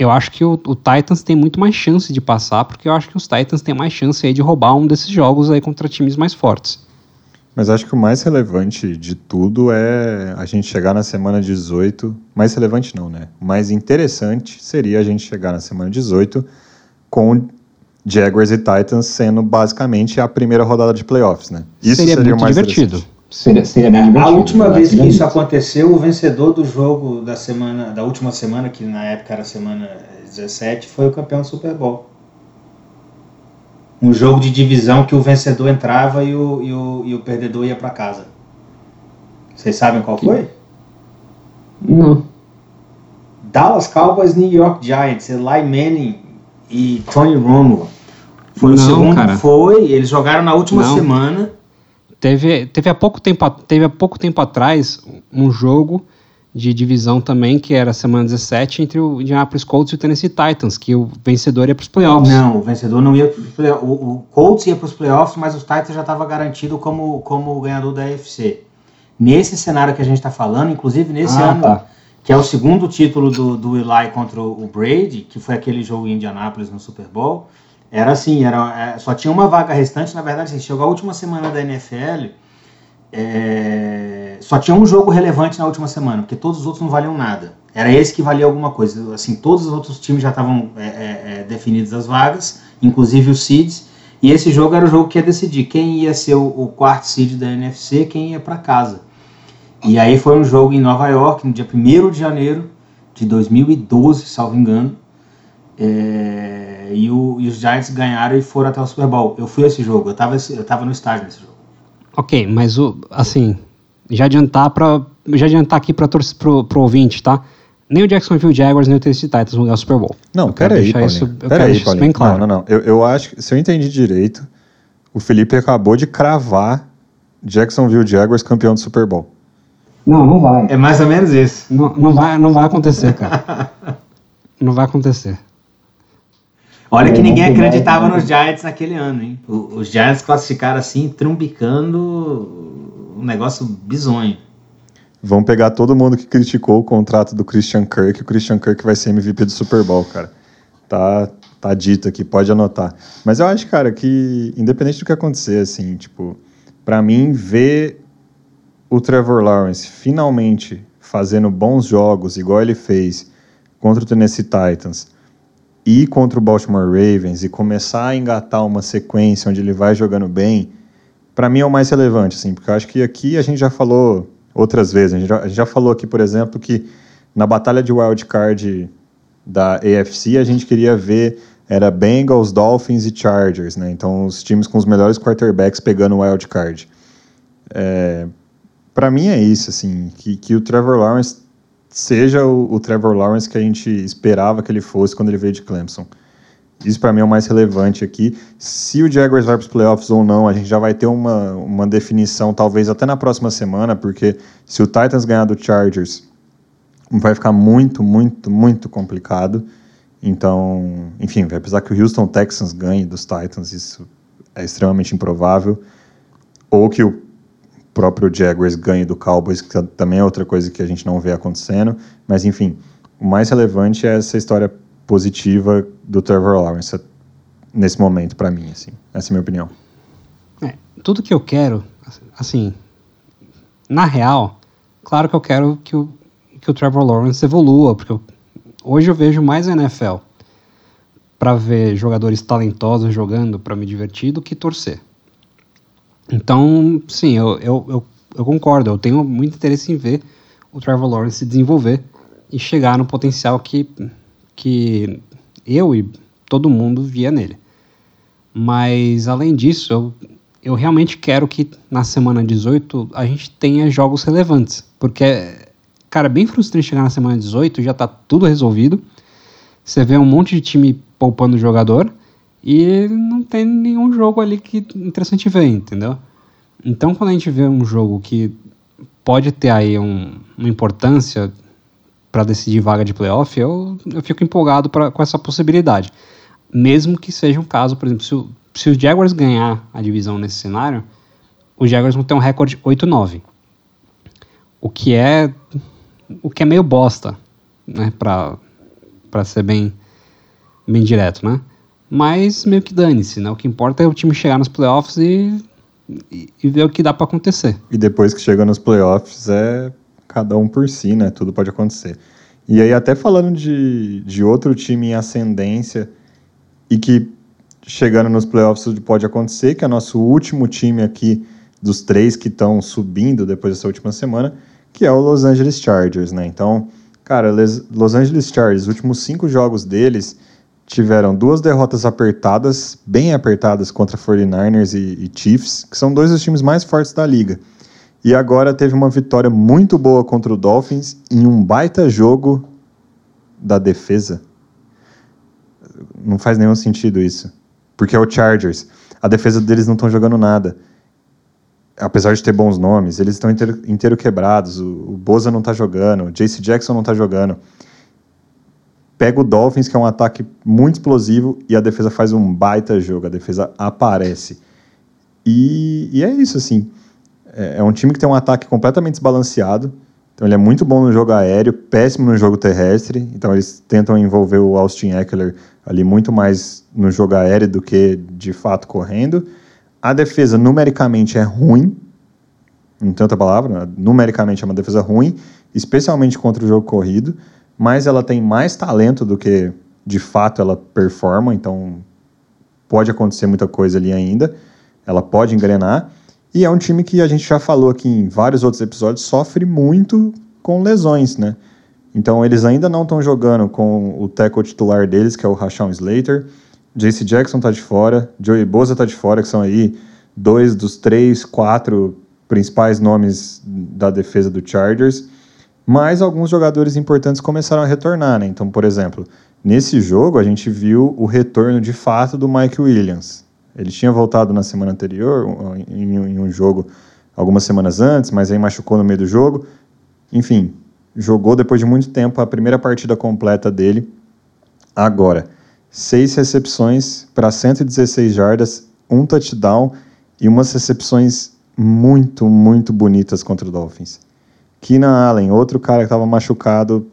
eu acho que o, o Titans tem muito mais chance de passar, porque eu acho que os Titans têm mais chance aí de roubar um desses jogos aí contra times mais fortes. Mas acho que o mais relevante de tudo é a gente chegar na semana 18. Mais relevante não, né? O mais interessante seria a gente chegar na semana 18 com Jaguars e Titans sendo basicamente a primeira rodada de playoffs, né? seria, muito o mais divertido. Seria, seria bem divertido. A última né? vez que isso aconteceu, o vencedor do jogo da semana, da última semana, que na época era semana 17, foi o campeão do Super Bowl. Um jogo de divisão que o vencedor entrava e o, e o, e o perdedor ia para casa. Vocês sabem qual foi? Não. Dallas Cowboys New York Giants, Eli Manning e Tony Romo. Foi o Não, segundo? cara. Foi. Eles jogaram na última Não. semana. Teve, teve, há pouco tempo, teve há pouco tempo atrás um jogo de divisão também, que era semana 17, entre o Indianapolis Colts e o Tennessee Titans, que o vencedor ia para os playoffs. Não, o vencedor não ia para os playoffs. O, o Colts ia para os playoffs, mas os Titans já estava garantido como, como o ganhador da AFC. Nesse cenário que a gente está falando, inclusive nesse Ah, ano, tá. que é o segundo título do, do Eli contra o Brady, que foi aquele jogo em Indianapolis no Super Bowl, era assim, era, é, só tinha uma vaga restante, na verdade, assim, chegou a última semana da NFL, é, só tinha um jogo relevante na última semana, porque todos os outros não valiam nada. Era esse que valia alguma coisa. Assim, todos os outros times já estavam é, é, é, definidos as vagas, inclusive os seeds, e esse jogo era o jogo que ia decidir quem ia ser o, o quarto seed da NFC, quem ia para casa. E aí foi um jogo em Nova York, no dia 1 de janeiro de 2012, salvo engano. É, e, o- e os Giants ganharam e foram até o Super Bowl. Eu fui a esse jogo, eu estava eu tava no estádio nesse jogo. Ok, mas o, assim, já adiantar para já adiantar aqui para pro, pro ouvinte, tá? Nem o Jacksonville Jaguars nem o Tennessee Titans vão ganhar o Super Bowl. Não, Eu quero peraí, deixar Paulinho. isso- eu quero deixar isso Paulinho. bem claro. Não, não, não. Eu, eu acho que, se eu entendi direito, o Felipe acabou de cravar Jacksonville Jaguars campeão do Super Bowl. Não, não vai. É mais ou menos isso. Não, não, vai, não vai acontecer, cara. [laughs] não vai acontecer. Olha que ninguém acreditava nos Giants naquele ano, hein? Os Giants classificaram assim, trumbicando um negócio bizonho. Vão pegar todo mundo que criticou o contrato do Christian Kirk. O Christian Kirk vai ser MVP do Super Bowl, cara. Tá, tá dito aqui, pode anotar. Mas eu acho, cara, que independente do que acontecer, assim, tipo, pra mim, ver o Trevor Lawrence finalmente fazendo bons jogos, igual ele fez contra o Tennessee Titans e contra o Baltimore Ravens, e começar a engatar uma sequência onde ele vai jogando bem, para mim é o mais relevante, assim, porque eu acho que aqui a gente já falou outras vezes, a gente já, a gente já falou aqui, por exemplo, que na batalha de wild card da AFC a gente queria ver era Bengals, Dolphins e Chargers, né? Então os times com os melhores quarterbacks pegando o wild card. É, para mim é isso, assim, que, que o Trevor Lawrence seja o, o, Trevor Lawrence que a gente esperava que ele fosse quando ele veio de Clemson. Isso para mim é o mais relevante aqui. Se o Jaguars vai para os playoffs ou não, a gente já vai ter uma, uma definição, talvez até na próxima semana, porque se o Titans ganhar do Chargers, vai ficar muito, muito, muito complicado. Então, enfim, vai precisar que o Houston Texans ganhe dos Titans, isso é extremamente improvável. Ou que o próprio Jaguars ganhe do Cowboys, que também é outra coisa que a gente não vê acontecendo. Mas, enfim, o mais relevante é essa história positiva do Trevor Lawrence nesse momento, para mim, assim. Essa é a minha opinião. É, tudo que eu quero, assim, na real, claro que eu quero que o, que o Trevor Lawrence evolua, porque eu, hoje eu vejo mais a NFL para ver jogadores talentosos jogando para me divertir do que torcer. Então, sim, eu, eu, eu, eu, concordo. Eu tenho muito interesse em ver o Trevor Lawrence se desenvolver e chegar no potencial que, que eu e todo mundo via nele. Mas, além disso, eu, eu realmente quero que na semana 18 a gente tenha jogos relevantes. Porque, cara, é bem frustrante chegar na semana 18 já tá tudo resolvido. Você vê um monte de time poupando o jogador e não tem nenhum jogo ali que interessante ver, entendeu? Então, quando a gente vê um jogo que pode ter aí um, uma importância para decidir vaga de playoff, eu, eu fico empolgado pra, com essa possibilidade. Mesmo que seja um caso, por exemplo, se, o, se os Jaguars ganhar a divisão nesse cenário, os Jaguars vão ter um recorde 8-9. O que é o que é meio bosta, né, para ser bem bem direto, né? Mas meio que dane-se, né? O que importa é o time chegar nos playoffs e, e, e ver o que dá para acontecer. E depois que chega nos playoffs é cada um por si, né? Tudo pode acontecer. E aí, até falando de, de outro time em ascendência e que chegando nos playoffs pode acontecer, que é nosso último time aqui dos três que estão subindo depois dessa última semana, que é o Los Angeles Chargers, né? Então, cara, Los Angeles Chargers, os últimos cinco jogos deles tiveram duas derrotas apertadas, bem apertadas contra 49ers e, e, Chiefs, que são dois dos times mais fortes da liga. E agora teve uma vitória muito boa contra o Dolphins em um baita jogo da defesa. Não faz nenhum sentido isso. Porque é o Chargers. A defesa deles não estão jogando nada. Apesar de ter bons nomes, eles estão inteiro, inteiro quebrados. O, o Boza não está jogando, o JC Jackson não está jogando pega o Dolphins, que é um ataque muito explosivo, e a defesa faz um baita jogo, a defesa aparece. E, e é isso, assim. É, é, um time que tem um ataque completamente desbalanceado. Então ele é muito bom no jogo aéreo, péssimo no jogo terrestre. Então eles tentam envolver o Austin Eckler ali muito mais no jogo aéreo do que de fato correndo. A defesa numericamente é ruim, tem outra palavra, né? numericamente é uma defesa ruim, especialmente contra o jogo corrido mas ela tem mais talento do que de fato ela performa, então pode acontecer muita coisa ali ainda. Ela pode engrenar. E é um time que a gente já falou aqui em vários outros episódios, sofre muito com lesões, né? Então eles ainda não estão jogando com o tackle titular deles, que é o Rashawn Slater. JC Jackson tá de fora, Joey Boza tá de fora, que são aí dois dos três, quatro principais nomes da defesa do Chargers. Mas alguns jogadores importantes começaram a retornar, né? Então, por exemplo, nesse jogo a gente viu o retorno de fato do Mike Williams. Ele tinha voltado na semana anterior, em, um jogo algumas semanas antes, mas aí machucou no meio do jogo. Enfim, jogou depois de muito tempo a primeira partida completa dele. Agora, seis recepções para 116 jardas, um touchdown e umas recepções muito, muito bonitas contra o Dolphins. Keenan Allen, outro cara que estava machucado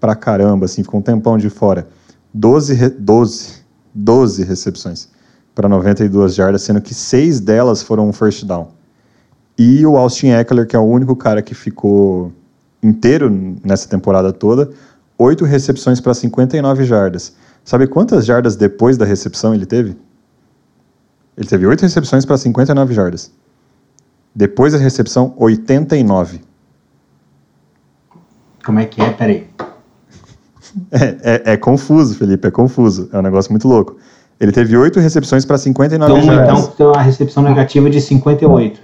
pra caramba, assim, ficou um tempão de fora. 12, 12, 12 recepções para 92 jardas, sendo que seis delas foram um first down. E o Austin Eckler, que é o único cara que ficou inteiro nessa temporada toda, oito recepções para 59 jardas. Sabe quantas jardas depois da recepção ele teve? Ele teve oito recepções para 59 jardas. Depois da recepção, 89. Como é que é? Peraí. É, é, é confuso, Felipe, é confuso. É um negócio muito louco. Ele teve oito recepções para 59 Então, jardas. então tem uma recepção negativa de 58.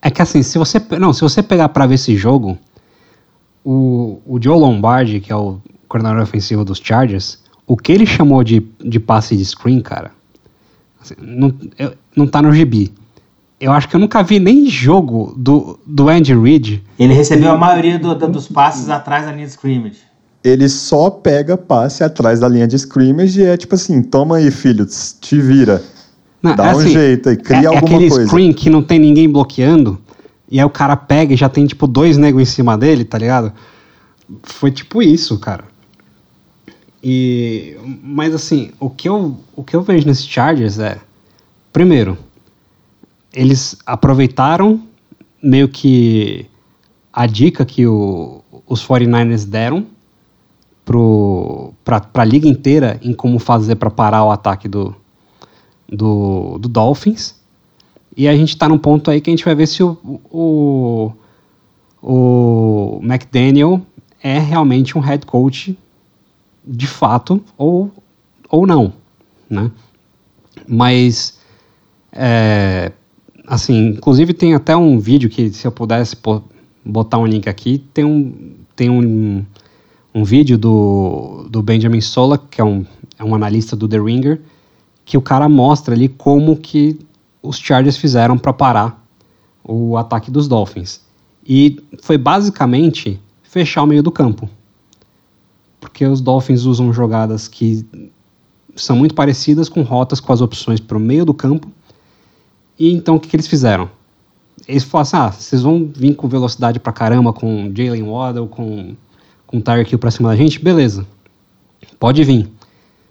É que assim, se você, não, se você pegar pra ver esse jogo, o, o Joe Lombardi, que é o coordenador ofensivo dos Chargers, o que ele chamou de, de passe de screen, cara, assim, não, não tá no gibi. Eu acho que eu nunca vi nem jogo do, do Andy Reid. Ele recebeu a maioria do- do- dos passes atrás da linha de scrimmage. Ele só pega passe atrás da linha de scrimmage e é tipo assim, toma aí, filho, te vira. Não, Dá é um assim, jeito aí, cria é, é alguma aquele coisa. screen que não tem ninguém bloqueando, e aí o cara pega e já tem tipo dois negros em cima dele, tá ligado? Foi tipo isso, cara. E mas assim, o que eu o que eu vejo nesses Chargers é primeiro, eles aproveitaram meio que a dica que o- os 49ers deram para a liga inteira em como fazer para parar o ataque do, do, do Dolphins. E a gente está num ponto aí que a gente vai ver se o, o, o McDaniel é realmente um head coach de fato ou, ou não, né? Mas, é, assim, inclusive tem até um vídeo que se eu pudesse botar um link aqui, tem um, tem um, um vídeo do, do Benjamin Sola, que é um, é um analista do The Ringer, que o cara mostra ali como que os Chargers fizeram para parar o ataque dos Dolphins. E foi basicamente fechar o meio do campo. Porque os Dolphins usam jogadas que são muito parecidas com rotas com as opções para o meio do campo. E então o que, que eles fizeram? Eles falaram assim: ah, vocês vão vir com velocidade pra caramba, com Jalen Waddle, com, com Tyreek Hill pra cima da gente? Beleza. Pode vir.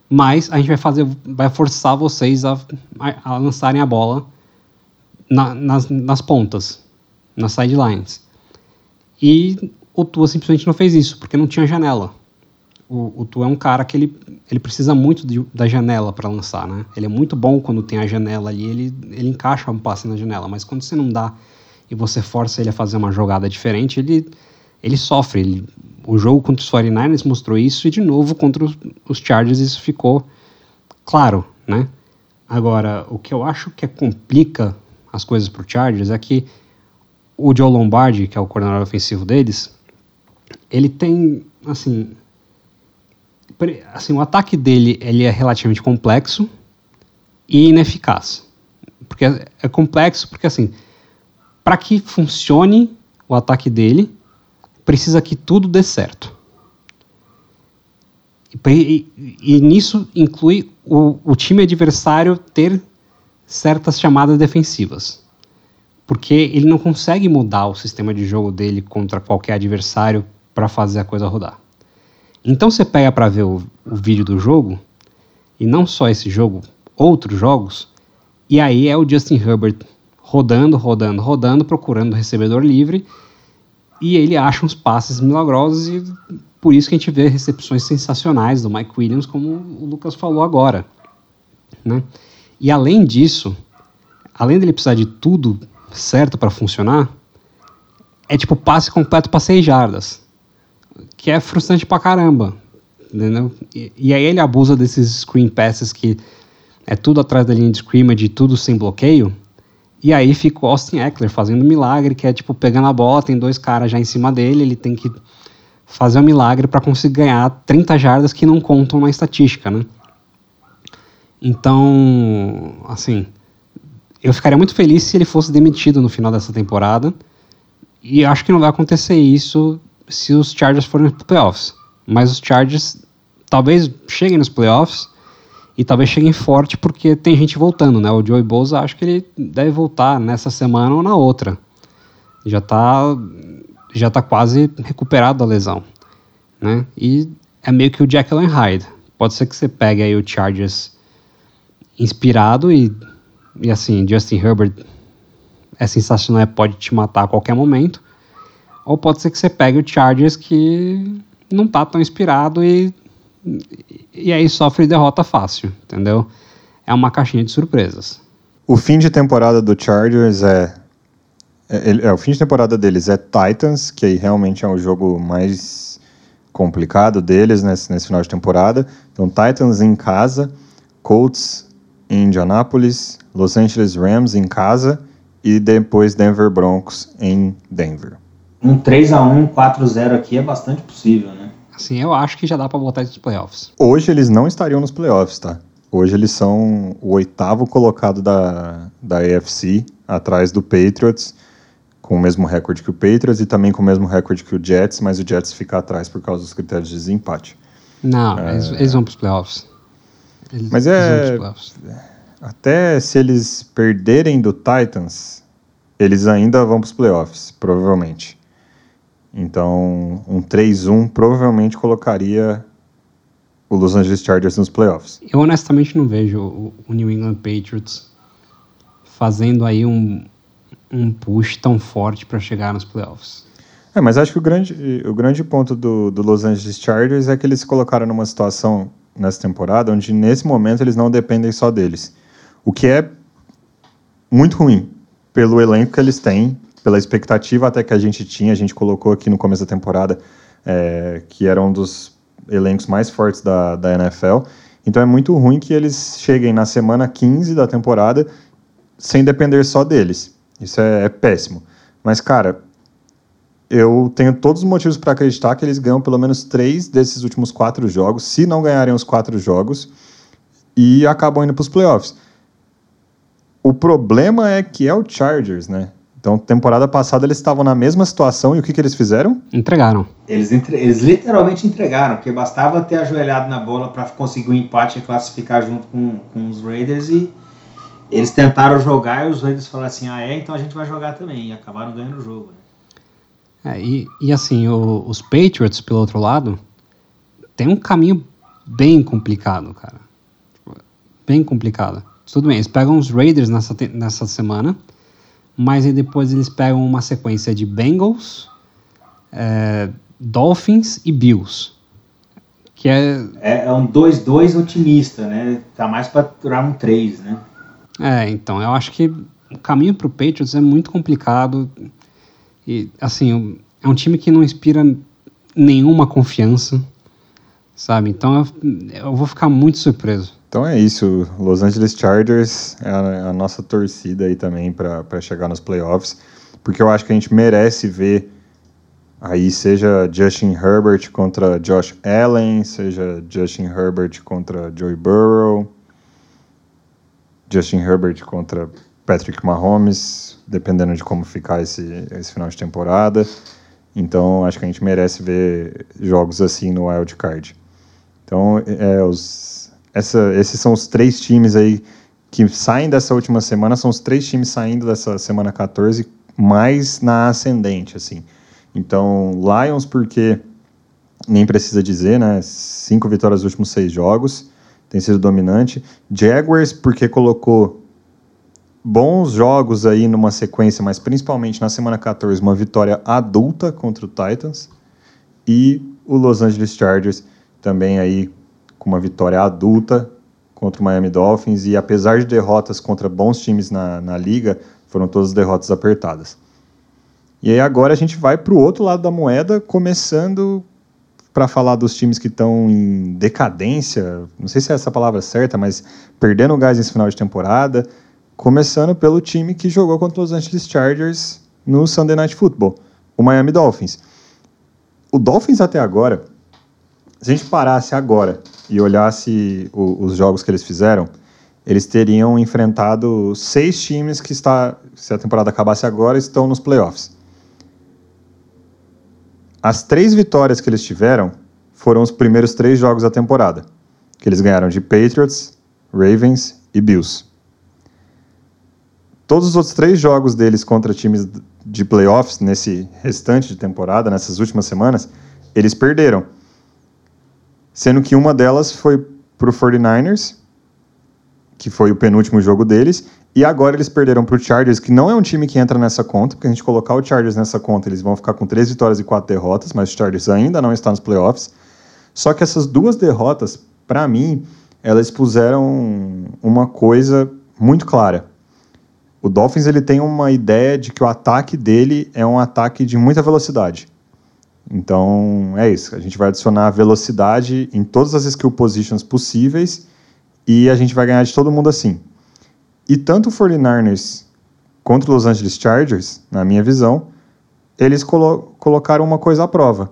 Mas a gente vai fazer, vai forçar vocês a, a, lançarem a bola na- nas, nas pontas, nas sidelines. E o Tua simplesmente não fez isso, porque não tinha janela. O, o Tua é um cara que ele, ele precisa muito de- da janela para lançar, né? Ele é muito bom quando tem a janela ali, ele, ele encaixa um passe na janela, mas quando você não dá e você força ele a fazer uma jogada diferente, ele, ele sofre. Ele, o jogo contra os 49ers mostrou isso e de novo contra os, os Chargers isso ficou claro, né? Agora, o que eu acho que complica as coisas para o Chargers é que o Joe Lombardi, que é o coordenador ofensivo deles, ele tem, assim, assim, o ataque dele ele é relativamente complexo e ineficaz. Porque é é complexo porque assim, para que funcione o ataque dele, precisa que tudo dê certo. E, e- e nisso inclui o, o time adversário ter certas chamadas defensivas. Porque ele não consegue mudar o sistema de jogo dele contra qualquer adversário para fazer a coisa rodar. Então você pega para ver o, o vídeo do jogo, e não só esse jogo, outros jogos, e aí é o Justin Herbert rodando, rodando, rodando, procurando o recebedor livre, e ele acha uns passes milagrosos, e por isso que a gente vê recepções sensacionais do Mike Williams, como o Lucas falou agora. Né? E além disso, além dele precisar de tudo certo para funcionar, é tipo passe completo para seis jardas que é frustrante pra caramba. Entendeu? E, e aí ele abusa desses screen passes que é tudo atrás da linha de scrimmage, tudo sem bloqueio. E aí fica o Austin Eckler fazendo um milagre, que é tipo pegando a bola, tem dois caras já em cima dele, ele tem que fazer um milagre para conseguir ganhar 30 jardas que não contam na estatística, né? Então, assim, eu ficaria muito feliz se ele fosse demitido no final dessa temporada. E acho que não vai acontecer isso se os Chargers forem para playoffs. Mas os Chargers talvez cheguem nos playoffs e talvez cheguem forte porque tem gente voltando, né? O Joey Bosa acho que ele deve voltar nessa semana ou na outra. Já tá já tá quase recuperado da lesão, né? E é meio que o Jekyll and Hyde. Pode ser que você pegue aí o Chargers inspirado e, e assim, Justin Herbert é sensacional, pode te matar a qualquer momento. Ou pode ser que você pegue o Chargers que não tá tão inspirado e, e aí sofre derrota fácil, entendeu? É uma caixinha de surpresas. O fim de temporada do Chargers é, é, é, o fim de temporada deles é Titans, que aí realmente é o jogo mais complicado deles nesse, nesse final de temporada. Então, Titans em casa, Colts em Indianapolis, Los Angeles Rams em casa e depois Denver Broncos em Denver. Um 3x1, 4x0 aqui é bastante possível, né? Assim, eu acho que já dá pra botar isso nos playoffs. Hoje eles não estariam nos playoffs, tá? Hoje eles são o oitavo colocado da, da AFC, atrás do Patriots, com o mesmo recorde que o Patriots e também com o mesmo recorde que o Jets, mas o Jets fica atrás por causa dos critérios de desempate. Não, eles, eles vão pros playoffs. Eles, Mas é- playoffs. Até se eles perderem do Titans, eles ainda vão para os playoffs, provavelmente. Então, um 3-1 provavelmente colocaria o Los Angeles Chargers nos playoffs. Eu honestamente não vejo o, New England Patriots fazendo aí um, um push tão forte pra chegar nos playoffs. É, mas acho que o grande, o grande ponto do, do Los Angeles Chargers é que eles se colocaram numa situação nessa temporada onde, nesse momento, eles não dependem só deles. O que é muito ruim pelo elenco que eles têm, pela expectativa até que a gente tinha. A gente colocou aqui no começo da temporada é, que era um dos elencos mais fortes da, da NFL. Então é muito ruim que eles cheguem na semana 15 da temporada sem depender só deles. Isso é, é péssimo. Mas, cara, eu tenho todos os motivos para acreditar que eles ganham pelo menos três desses últimos quatro jogos, se não ganharem os quatro jogos, e acabam indo para os playoffs. O problema é que é o Chargers, né? Então, temporada passada eles estavam na mesma situação e o que, que eles fizeram? Entregaram. Eles, entre- eles literalmente entregaram, porque bastava ter ajoelhado na bola para conseguir um empate e classificar junto com, com os Raiders e eles tentaram jogar e os Raiders falaram assim, ah é, então a gente vai jogar também, e acabaram ganhando o jogo. né? É, e, e assim, o- os Patriots, pelo outro lado, tem um caminho bem complicado, cara. Bem complicado. Tudo bem, eles pegam os Raiders nessa, nessa semana, mas aí depois eles pegam uma sequência de Bengals, é, Dolphins e Bills. Que é, É, é um 2-2 otimista, né? Tá mais para durar um 3, né? É, então, eu acho que o caminho pro Patriots é muito complicado. E, assim, é um time que não inspira nenhuma confiança, sabe? Então eu, eu vou ficar muito surpreso. Então é isso, Los Angeles Chargers é a, a nossa torcida aí também para chegar nos playoffs, porque eu acho que a gente merece ver aí seja Justin Herbert contra Josh Allen, seja Justin Herbert contra Joey Burrow, Justin Herbert contra Patrick Mahomes, dependendo de como ficar esse, esse final de temporada. Então acho que a gente merece ver jogos assim no Wild Card. Então, é, os, essa, esses são os três times aí que saem dessa última semana, são os três times saindo dessa semana 14 mais na ascendente, assim. Então, Lions, porque nem precisa dizer, né? Cinco vitórias nos últimos seis jogos, tem sido dominante. Jaguars, porque colocou bons jogos aí numa sequência, mas principalmente na semana 14, uma vitória adulta contra o Titans. E o Los Angeles Chargers também aí com uma vitória adulta contra o Miami Dolphins. E apesar de derrotas contra bons times na, na liga, foram todas derrotas apertadas. E aí agora a gente vai para o outro lado da moeda, começando para falar dos times que estão em decadência, não sei se é essa palavra certa, mas perdendo o gás nesse final de temporada, começando pelo time que jogou contra os Angeles Chargers no Sunday Night Football, o Miami Dolphins. O Dolphins até agora, a gente parasse agora e olhasse o- os jogos que eles fizeram, eles teriam enfrentado seis times que está, se a temporada acabasse agora, estão nos playoffs. As três vitórias que eles tiveram foram os primeiros três jogos da temporada, que eles ganharam de Patriots, Ravens e Bills. Todos os outros três jogos deles contra times de playoffs nesse restante de temporada, nessas últimas semanas, eles perderam. Sendo que uma delas foi para o 49ers, que foi o penúltimo jogo deles, e agora eles perderam para o Chargers, que não é um time que entra nessa conta, porque a gente colocar o Chargers nessa conta, eles vão ficar com três vitórias e quatro derrotas, mas o Chargers ainda não está nos playoffs. Só que essas duas derrotas, para mim, elas puseram uma coisa muito clara. O Dolphins ele tem uma ideia de que o ataque dele é um ataque de muita velocidade. Então é isso. A gente vai adicionar velocidade em todas as skill positions possíveis e a gente vai ganhar de todo mundo assim. E tanto o 49ers contra o Los Angeles Chargers, na minha visão, eles colo colocaram uma coisa à prova.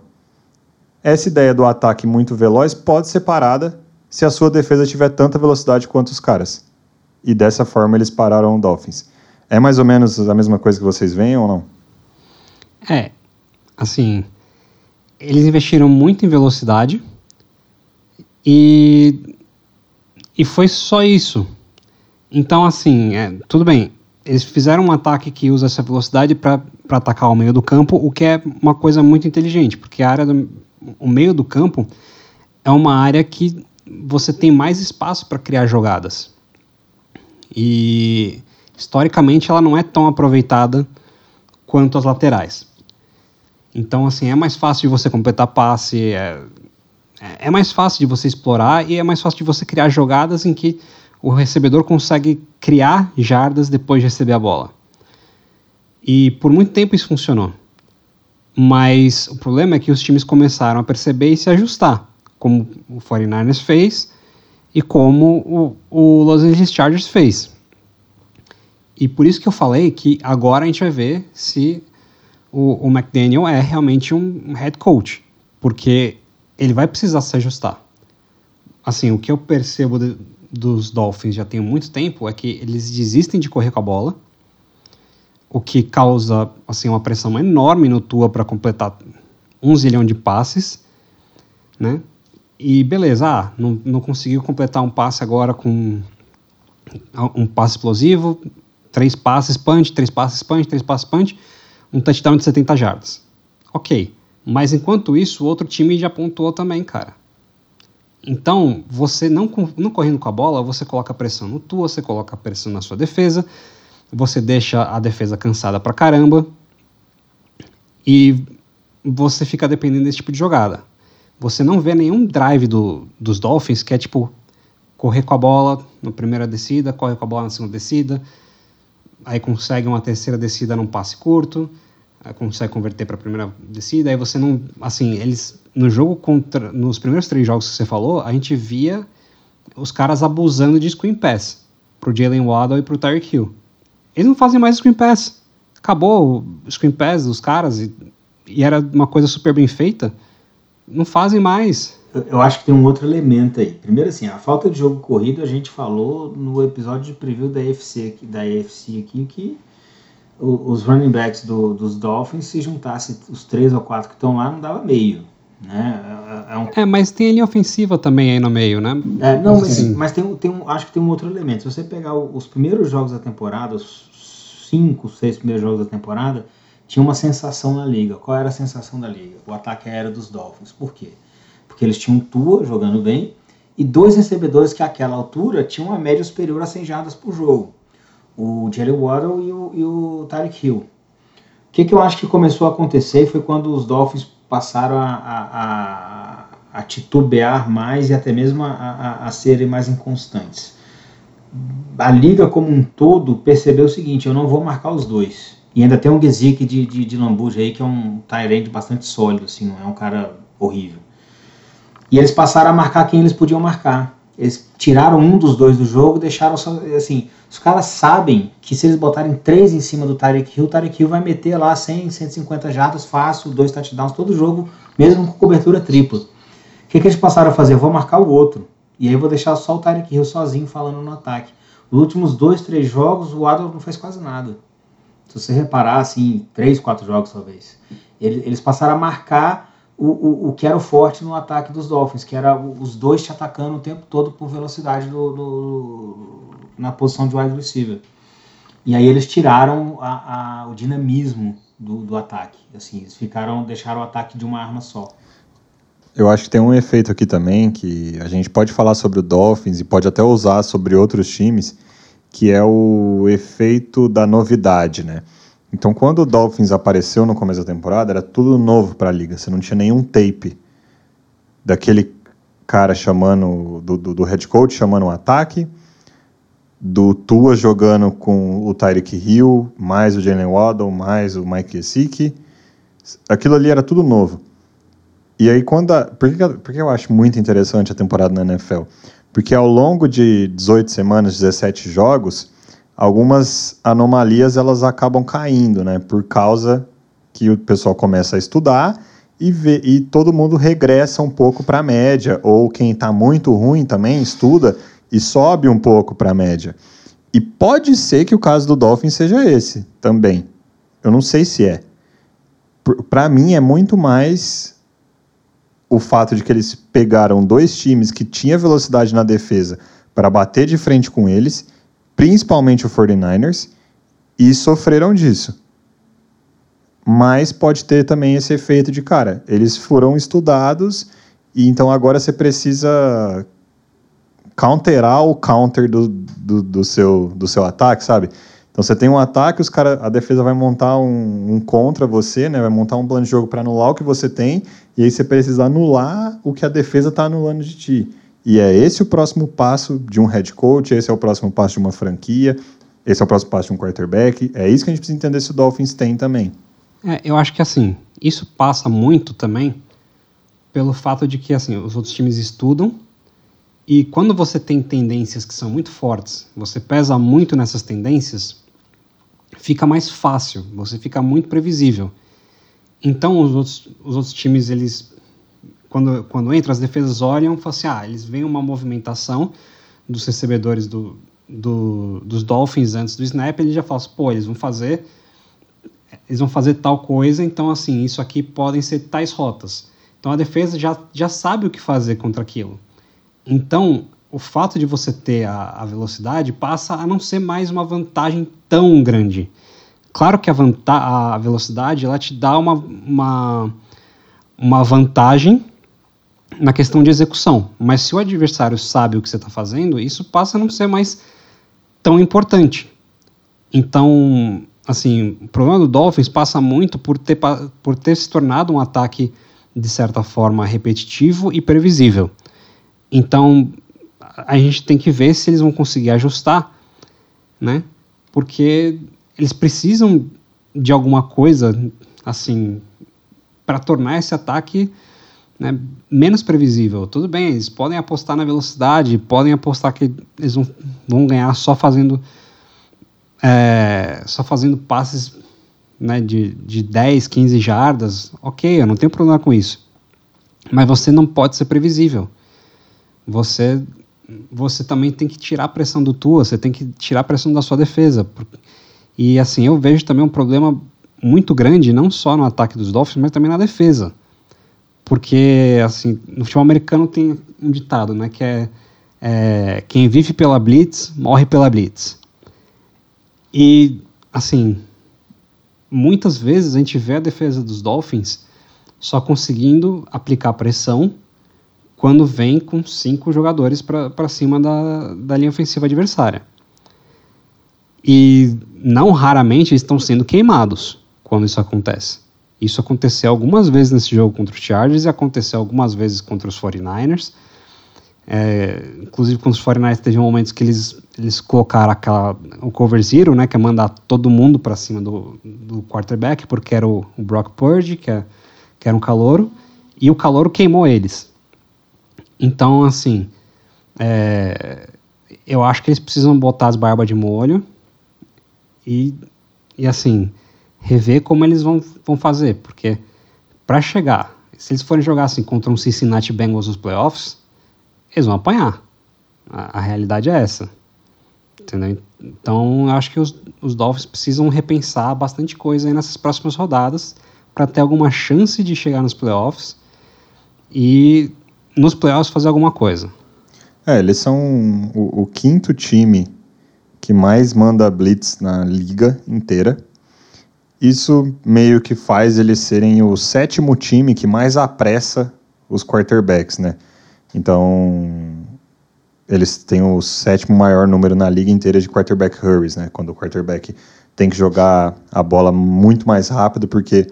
Essa ideia do ataque muito veloz pode ser parada se a sua defesa tiver tanta velocidade quanto os caras. E dessa forma eles pararam o Dolphins. É mais ou menos a mesma coisa que vocês veem ou não? É, assim, eles investiram muito em velocidade e, e foi só isso. Então, assim, é, tudo bem, eles fizeram um ataque que usa essa velocidade para atacar o meio do campo, o que é uma coisa muito inteligente, porque a área do o meio do campo é uma área que você tem mais espaço para criar jogadas. E historicamente ela não é tão aproveitada quanto as laterais. Então, assim, é mais fácil de você completar passe, é, é mais fácil de você explorar e é mais fácil de você criar jogadas em que o recebedor consegue criar jardas depois de receber a bola. E por muito tempo isso funcionou. Mas o problema é que os times começaram a perceber e se ajustar, como o 49ers fez e como o, o Los Angeles Chargers fez. E por isso que eu falei que agora a gente vai ver se o, o McDaniel é realmente um head coach, porque ele vai precisar se ajustar. Assim, o que eu percebo de, dos Dolphins já tem muito tempo é que eles desistem de correr com a bola, o que causa assim uma pressão enorme no Tua para completar um zilhão de passes, né? E beleza, ah, não, não conseguiu completar um passe agora com um passe explosivo, três passes punch, três passes punch, três passes punch, um touchdown de 70 jardas. Ok, mas enquanto isso, o outro time já pontuou também, cara. Então, você não, não correndo com a bola, você coloca pressão no Tua, você coloca pressão na sua defesa, você deixa a defesa cansada pra caramba e você fica dependendo desse tipo de jogada. Você não vê nenhum drive do, dos Dolphins que é tipo correr com a bola na primeira descida, corre com a bola na segunda descida, aí consegue uma terceira descida num passe curto, consegue converter para a primeira descida, aí você não, assim, eles no jogo contra, nos primeiros três jogos que você falou, a gente via os caras abusando de screen pass pro Jalen Waddle e pro Tyreek Hill. Eles não fazem mais screen pass. Acabou o screen pass dos caras e, e era uma coisa super bem feita. Não fazem mais. Eu, acho que tem um outro elemento aí. Primeiro assim, a falta de jogo corrido a gente falou no episódio de preview da UFC, da AFC aqui que os running backs do, dos Dolphins se juntasse os três ou quatro que estão lá não dava meio. Né? É, é, um... é, mas tem a linha ofensiva também aí no meio, né? É, não, mas, assim. mas tem, tem um, acho que tem um outro elemento. Se você pegar os primeiros jogos da temporada, os cinco, seis primeiros jogos da temporada, tinha uma sensação na liga. Qual era a sensação da liga? O ataque aéreo dos Dolphins. Por quê? Porque eles tinham Tua jogando bem e dois recebedores que àquela altura tinham uma média superior a 100 jardas por jogo. O Jerry Waddle e o, e o Tyreek Hill. O que, que eu acho que começou a acontecer foi quando os Dolphins passaram a, a, a, a titubear mais e até mesmo a, a, a serem mais inconstantes. A liga como um todo percebeu o seguinte: eu não vou marcar os dois. E ainda tem um Gesick de, de, de Lambuja aí, que é um Tyrande bastante sólido, assim, não é um cara horrível. E eles passaram a marcar quem eles podiam marcar. Eles tiraram um dos dois do jogo, deixaram só, assim, os caras sabem que se eles botarem três em cima do Tarek Hill, o Tarek Hill vai meter lá 100, 150 jardas fácil, dois touchdowns todo jogo, mesmo com cobertura tripla. O que, que eles passaram a fazer? Eu vou marcar o outro. E aí eu vou deixar só o Tarek Hill sozinho falando no ataque. Os últimos dois, três jogos, o Adolf não fez quase nada. Se você reparar, assim, três, quatro jogos talvez. Eles passaram a marcar o, o, o que era o forte no ataque dos Dolphins, que era os dois te atacando o tempo todo por velocidade do, do na posição de wide receiver. E aí eles tiraram a, a, o dinamismo do, do ataque. Assim, eles ficaram, deixaram o ataque de uma arma só. Eu acho que tem um efeito aqui também que a gente pode falar sobre o Dolphins e pode até usar sobre outros times, que é o efeito da novidade, né? Então, quando o Dolphins apareceu no começo da temporada, era tudo novo para a liga. Você não tinha nenhum tape daquele cara chamando, do, do, do head coach chamando um ataque, do Tua jogando com o Tyreek Hill, mais o Jalen Waddle, mais o Mike Gesicki. Aquilo ali era tudo novo. E aí, quando. A, por, que- por que eu acho muito interessante a temporada na NFL? Porque ao longo de 18 semanas, 17 jogos, algumas anomalias elas acabam caindo, né? Por causa que o pessoal começa a estudar e, vê, e todo mundo regressa um pouco para a média. Ou quem está muito ruim também estuda e sobe um pouco para a média. E pode ser que o caso do Dolphins seja esse também. Eu não sei se é. Para mim é muito mais o fato de que eles pegaram dois times que tinha velocidade na defesa para bater de frente com eles, principalmente o 49ers, e sofreram disso. Mas pode ter também esse efeito de, cara, eles foram estudados e então agora você precisa counterar o counter do, do, do seu, do seu ataque, sabe? Então você tem um ataque, os cara, a defesa vai montar um, um contra você, né? Vai montar um plano de jogo para anular o que você tem, e aí você precisa anular o que a defesa está anulando de ti. E é esse o próximo passo de um head coach, esse é o próximo passo de uma franquia, esse é o próximo passo de um quarterback. É isso que a gente precisa entender se o Dolphins tem também. É, eu acho que assim, isso passa muito também pelo fato de que assim, os outros times estudam e quando você tem tendências que são muito fortes, você pesa muito nessas tendências, fica mais fácil, você fica muito previsível. Então os outros, os outros times, eles quando, quando entram, as defesas olham e falam assim, ah, eles veem uma movimentação dos recebedores do, do, dos Dolphins antes do snap, eles já falam assim, pô, eles vão fazer eles vão fazer tal coisa, então assim, isso aqui podem ser tais rotas. Então a defesa já, já sabe o que fazer contra aquilo. Então, o fato de você ter a, a velocidade passa a não ser mais uma vantagem tão grande. Claro que a, vanta a velocidade ela te dá uma, uma, uma vantagem na questão de execução, mas se o adversário sabe o que você está fazendo, isso passa a não ser mais tão importante. Então, assim, o problema do Dolphins passa muito por ter, por ter se tornado um ataque de certa forma repetitivo e previsível. Então, a gente tem que ver se eles vão conseguir ajustar, né? Porque eles precisam de alguma coisa, assim, para tornar esse ataque né, menos previsível. Tudo bem, eles podem apostar na velocidade, podem apostar que eles vão, vão ganhar só fazendo é, só fazendo passes né, de, de 10, 15 jardas, ok, eu não tenho problema com isso. Mas você não pode ser previsível. Você, você também tem que tirar a pressão do tua, você tem que tirar a pressão da sua defesa. E assim, eu vejo também um problema muito grande, não só no ataque dos Dolphins, mas também na defesa. Porque, assim, no futebol americano tem um ditado, né, que é, é quem vive pela blitz, morre pela blitz. E, assim, muitas vezes a gente vê a defesa dos Dolphins só conseguindo aplicar pressão quando vem com cinco jogadores para cima da, da linha ofensiva adversária. E não raramente eles estão sendo queimados quando isso acontece. Isso aconteceu algumas vezes nesse jogo contra os Chargers e aconteceu algumas vezes contra os 49ers. É, inclusive com os 49ers teve momentos que eles, eles colocaram aquela, o cover zero, né, que é mandar todo mundo para cima do, do quarterback, porque era o, o Brock Purdy, que, é, que era um calouro, e o calouro queimou eles. Então, assim, é, eu acho que eles precisam botar as barbas de molho e, e assim, rever como eles vão, vão fazer, porque para chegar, se eles forem jogar assim contra um Cincinnati Bengals nos playoffs, eles vão apanhar. A, a realidade é essa. Entendeu? Então, eu acho que os, os Dolphins precisam repensar bastante coisa aí nessas próximas rodadas para ter alguma chance de chegar nos playoffs e nos playoffs fazer alguma coisa. É, eles são o, o quinto time que mais manda blitz na liga inteira. Isso meio que faz eles serem o sétimo time que mais apressa os quarterbacks, né? Então, eles têm o sétimo maior número na liga inteira de quarterback hurries, né? Quando o quarterback tem que jogar a bola muito mais rápido porque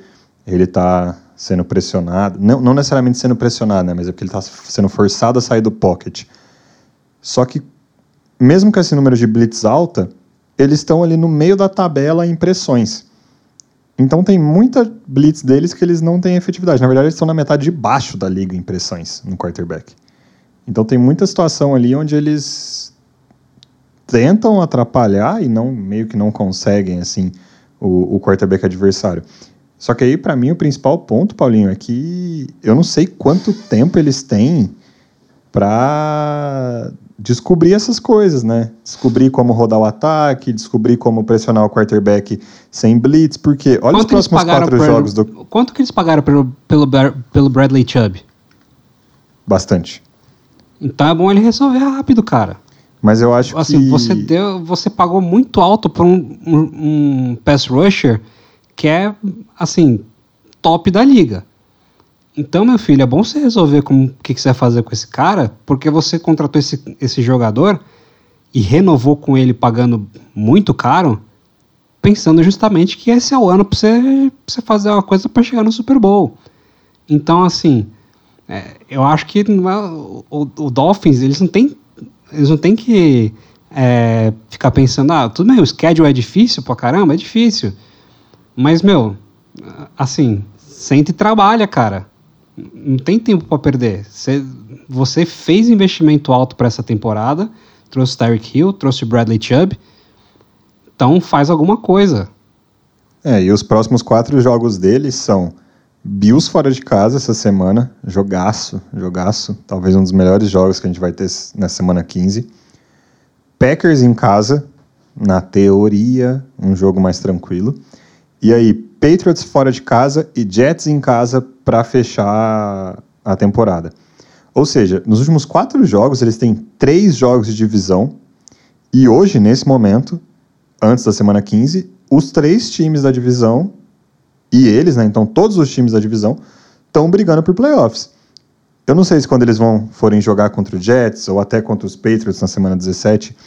ele está sendo pressionado, não, não necessariamente sendo pressionado, né? Mas é porque ele está sendo forçado a sair do pocket. Só que, mesmo com esse número de blitz alta, eles estão ali no meio da tabela em pressões. Então tem muita blitz deles que eles não têm efetividade. Na verdade, eles estão na metade de baixo da liga em pressões no quarterback. Então tem muita situação ali onde eles tentam atrapalhar e não meio que não conseguem assim o, o quarterback adversário. Só que aí para mim o principal ponto, Paulinho, é que eu não sei quanto tempo eles têm para descobrir essas coisas, né? Descobrir como rodar o ataque, descobrir como pressionar o quarterback sem blitz, porque olha Quanto os próximos quatro por- jogos do Quanto que eles pagaram pelo, pelo, pelo Bradley Chubb? bastante. Então é bom ele resolver rápido, cara. Mas eu acho Assim, que você deu, você pagou muito alto por um, um, um pass rusher que é assim top da liga. Então, meu filho, é bom você resolver o que, que você vai fazer com esse cara, porque você contratou esse, esse jogador e renovou com ele pagando muito caro, pensando justamente que esse é o ano para você, pra você fazer uma coisa para chegar no Super Bowl. Então, assim, é, eu acho que é- o, o Dolphins, eles não têm eles não têm que é, ficar pensando, ah, tudo bem, o schedule é difícil pra caramba, é difícil. Mas, meu, assim, sente e trabalha, cara. Não tem tempo pra perder. Cê- você fez investimento alto pra essa temporada, trouxe Tyreek Hill, trouxe Bradley Chubb, então faz alguma coisa. É, e os próximos quatro jogos deles são Bills fora de casa essa semana, jogaço, jogaço, talvez um dos melhores jogos que a gente vai ter na semana 15. Packers em casa, na teoria, um jogo mais tranquilo. E aí, Patriots fora de casa e Jets em casa para fechar a temporada. Ou seja, nos últimos quatro jogos eles têm três jogos de divisão e hoje, nesse momento, antes da semana 15, os três times da divisão e eles, né, então todos os times da divisão, estão brigando por playoffs. Eu não sei se quando eles vão forem jogar contra o Jets ou até contra os Patriots na semana 17,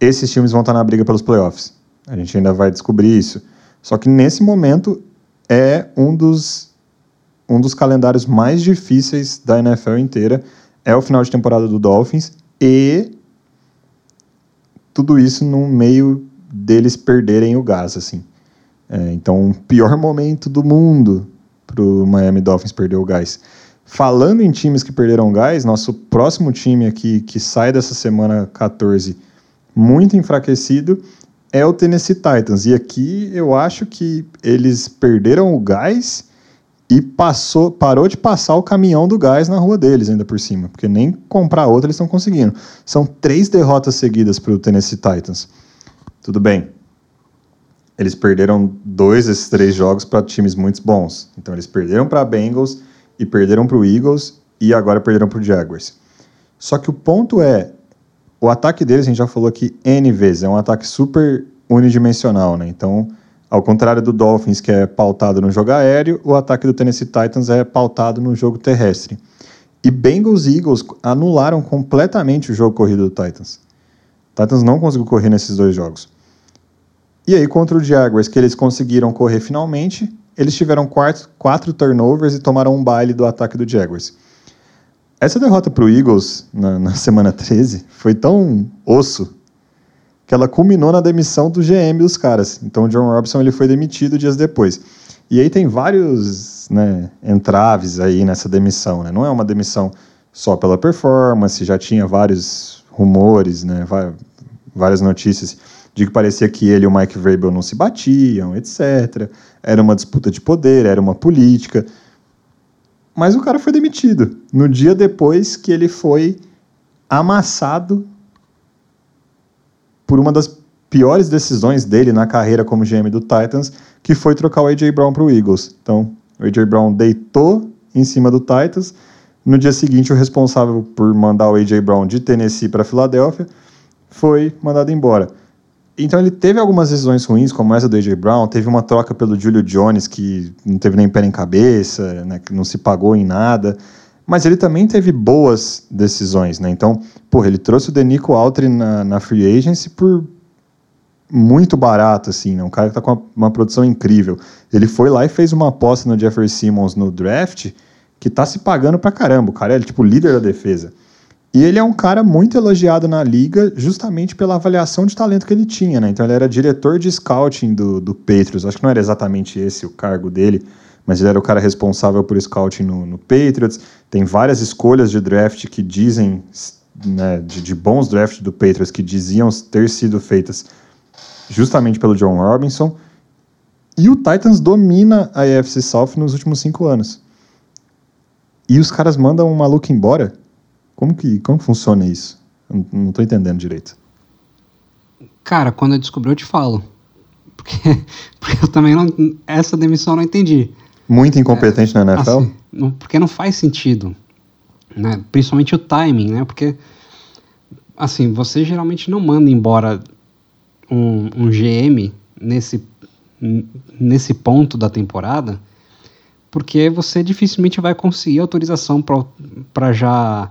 esses times vão estar na briga pelos playoffs. A gente ainda vai descobrir isso. Só que nesse momento é um dos um dos calendários mais difíceis da NFL inteira. É o final de temporada do Dolphins e tudo isso no meio deles perderem o gás, assim. É, então, o pior [laughs] momento do mundo para o Miami Dolphins perder o gás. Falando em times que perderam gás, nosso próximo time aqui que sai dessa semana 14 muito enfraquecido é o Tennessee Titans. E aqui eu acho que eles perderam o gás e passou, parou de passar o caminhão do gás na rua deles, ainda por cima, porque nem comprar outra eles estão conseguindo. São três derrotas seguidas para o Tennessee Titans. Tudo bem, eles perderam dois desses três jogos para times muito bons. Então eles perderam para Bengals e perderam para o Eagles e agora perderam para o Jaguars. Só que o ponto é, o ataque deles, a gente já falou aqui N vezes, é um ataque super unidimensional, né? Então, ao contrário do Dolphins, que é pautado no jogo aéreo, o ataque do Tennessee Titans é pautado no jogo terrestre. E Bengals e Eagles anularam completamente o jogo corrido do Titans. O Titans não conseguiu correr nesses dois jogos. E aí, contra o Jaguars, que eles conseguiram correr finalmente, eles tiveram quatro, quatro turnovers e tomaram um baile do ataque do Jaguars. Essa derrota para o Eagles na, na, semana 13 foi tão osso que ela culminou na demissão do GM dos caras. Então o John Robson ele foi demitido dias depois. E aí tem vários né, entraves aí nessa demissão. Né? Não é uma demissão só pela performance, já tinha vários rumores, né, várias notícias de que parecia que ele e o Mike Vrabel não se batiam, etc. Era uma disputa de poder, era uma política. Mas o cara foi demitido no dia depois que ele foi amassado por uma das piores decisões dele na carreira como GM do Titans, que foi trocar o AJ Brown para o Eagles. Então, o AJ Brown deitou em cima do Titans. No dia seguinte, o responsável por mandar o AJ Brown de Tennessee para Filadélfia foi mandado embora. Então ele teve algumas decisões ruins, como essa do AJ Brown, teve uma troca pelo Julio Jones que não teve nem pé nem cabeça, né, que não se pagou em nada, mas ele também teve boas decisões, né? Então, porra, ele trouxe o Denico Altry na, na free agency por muito barato, assim, né? Um cara que tá com uma, uma, produção incrível. Ele foi lá e fez uma aposta no Jeffrey Simmons no draft que tá se pagando pra caramba. O cara é, tipo, líder da defesa. E ele é um cara muito elogiado na liga justamente pela avaliação de talento que ele tinha, né? Então ele era diretor de scouting do, do Patriots. Acho que não era exatamente esse o cargo dele, mas ele era o cara responsável por scouting no, no Patriots. Tem várias escolhas de draft que dizem, né, de, de bons drafts do Patriots, que diziam ter sido feitas justamente pelo John Robinson. E o Titans domina a AFC South nos últimos cinco anos. E os caras mandam um maluco embora? Como que como funciona isso? Eu não, tô entendendo direito. Cara, quando eu descobri, eu te falo. [laughs] Porque, porque eu também não. Essa demissão eu não entendi. Muito incompetente na NFL? Assim, não- porque não faz sentido. Né? Principalmente o timing, né? Porque, assim, você geralmente não manda embora um, um GM nesse, nesse ponto da temporada, porque você dificilmente vai conseguir autorização para já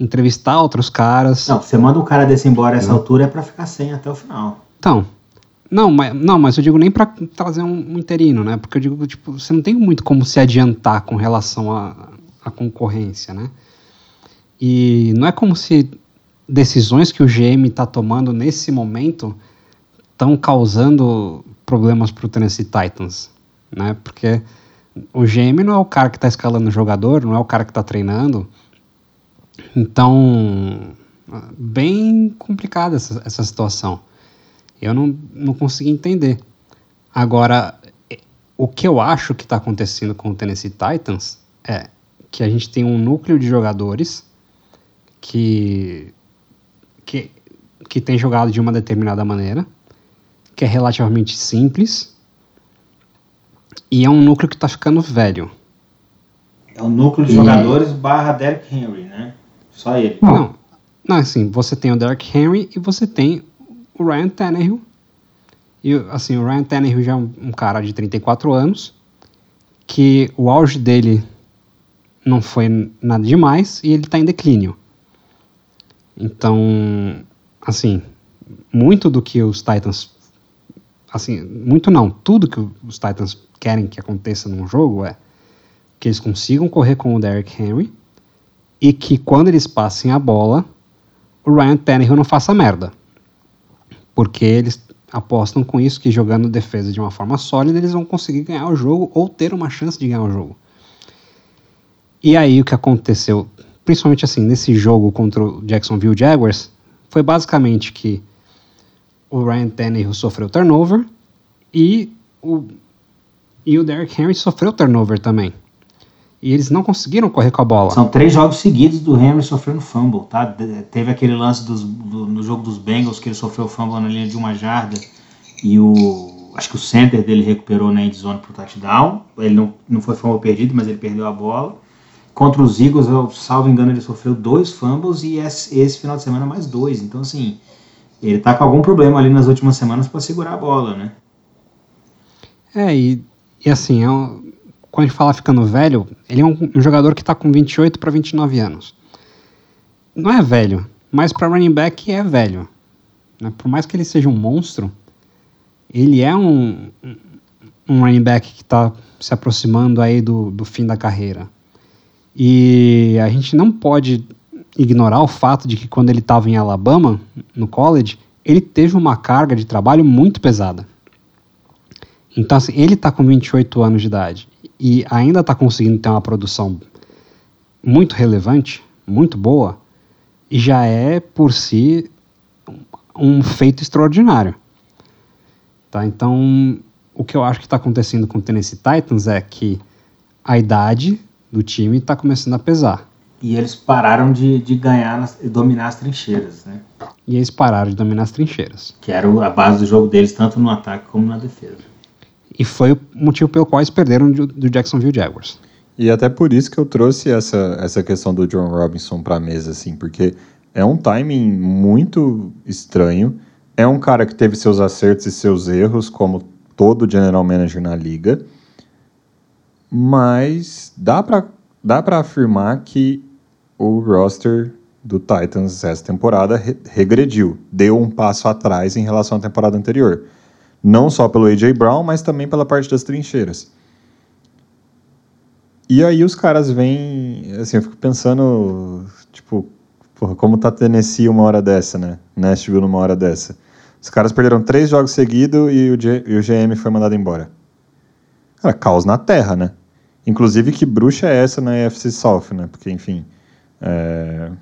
entrevistar outros caras. Não, você manda um cara desse embora a essa altura é pra ficar sem até o final. Então, não, mas, não, mas eu digo nem para trazer um, um interino, né? Porque eu digo, tipo, você não tem muito como se adiantar com relação à concorrência, né? E não é como se decisões que o GM está tomando nesse momento estão causando problemas para o Tennessee Titans, né? Porque o GM não é o cara que está escalando o jogador, não é o cara que está treinando. Então, bem complicada essa, essa situação. Eu não, não consegui entender. Agora, eh, o que eu acho que está acontecendo com o Tennessee Titans é que a gente tem um núcleo de jogadores que, que, que tem jogado de uma determinada maneira, que é relativamente simples, e é um núcleo que está ficando velho. É o núcleo de E- jogadores barra Derrick Henry, né? Só ele. Não. Não, não, assim, você tem o Derrick Henry e você tem o Ryan Tannehill. E, assim, o Ryan Tannehill já é um, um cara de 34 anos, que o auge dele não foi nada demais e ele está em declínio. Então, assim, muito do que os Titans, assim, muito não, tudo que os Titans querem que aconteça num jogo é que eles consigam correr com o Derrick Henry e que quando eles passem a bola, o Ryan Tannehill não faça merda. Porque eles apostam com isso que jogando defesa de uma forma sólida, eles vão conseguir ganhar o jogo ou ter uma chance de ganhar o jogo. E aí o que aconteceu, principalmente assim, nesse jogo contra o Jacksonville Jaguars, foi basicamente que o Ryan Tannehill sofreu turnover e o, e o Derrick Henry sofreu turnover também. E eles não conseguiram correr com a bola. São três jogos seguidos do Henry sofrendo fumble, tá? De- teve aquele lance dos- do- no jogo dos Bengals que ele sofreu fumble na linha de uma jarda e o acho que o center dele recuperou na endzone pro touchdown. Ele não, não foi fumble perdido, mas ele perdeu a bola. Contra os Eagles, eu, salvo engano, ele sofreu dois fumbles e esse, esse final de semana mais dois. Então, assim, ele tá com algum problema ali nas últimas semanas para segurar a bola, né? É, e, e assim, é um- quando a gente fala ficando velho, ele é um, um jogador que está com 28 para 29 anos. Não é velho, mas para running back é velho. né? Por mais que ele seja um monstro, ele é um, um- running back que está se aproximando aí do, do fim da carreira. E a gente não pode ignorar o fato de que quando ele estava em Alabama, no college, ele teve uma carga de trabalho muito pesada. Então, assim, ele está com 28 anos de idade e ainda está conseguindo ter uma produção muito relevante, muito boa, e já é, por si, um feito extraordinário. Tá? Então, o que eu acho que está acontecendo com o Tennessee Titans é que a idade do time está começando a pesar. E eles pararam de, de ganhar e dominar as trincheiras, né? E eles pararam de dominar as trincheiras. Que era a base do jogo deles, tanto no ataque como na defesa. E foi o motivo pelo qual eles perderam do, Jacksonville Jaguars. E até por isso que eu trouxe essa, essa questão do John Robinson para a mesa, assim, porque é um timing muito estranho. É um cara que teve seus acertos e seus erros, como todo general manager na liga. Mas dá para dá afirmar que o roster do Titans essa temporada re- regrediu, deu um passo atrás em relação à temporada anterior. Não só pelo A.J. Brown, mas também pela parte das trincheiras. E aí os caras vêm, assim, eu fico pensando, tipo, Porra, como tá Tennessee uma hora dessa, né? Nashville numa hora dessa. Os caras perderam três jogos seguidos e o, e o GM foi mandado embora. Cara, caos na terra, né? Inclusive, que bruxa é essa na AFC South, né? Porque, enfim, é,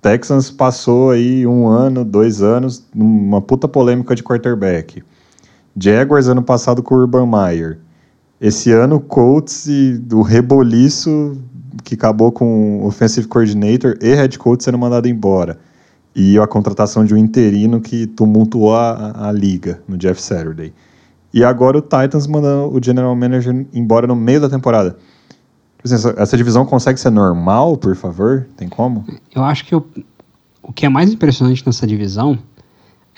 Texans passou aí um ano, dois anos, numa puta polêmica de quarterback. Jaguars ano passado com o Urban Meyer. Esse ano, Colts e o reboliço que acabou com o offensive coordinator e head coach sendo mandado embora. E a contratação de um interino que tumultuou a, a liga no Jeff Saturday. E agora o Titans mandando o general manager embora no meio da temporada. Tipo assim, Essa, essa divisão consegue ser normal, por favor? Tem como? Eu acho que o, o que é mais impressionante nessa divisão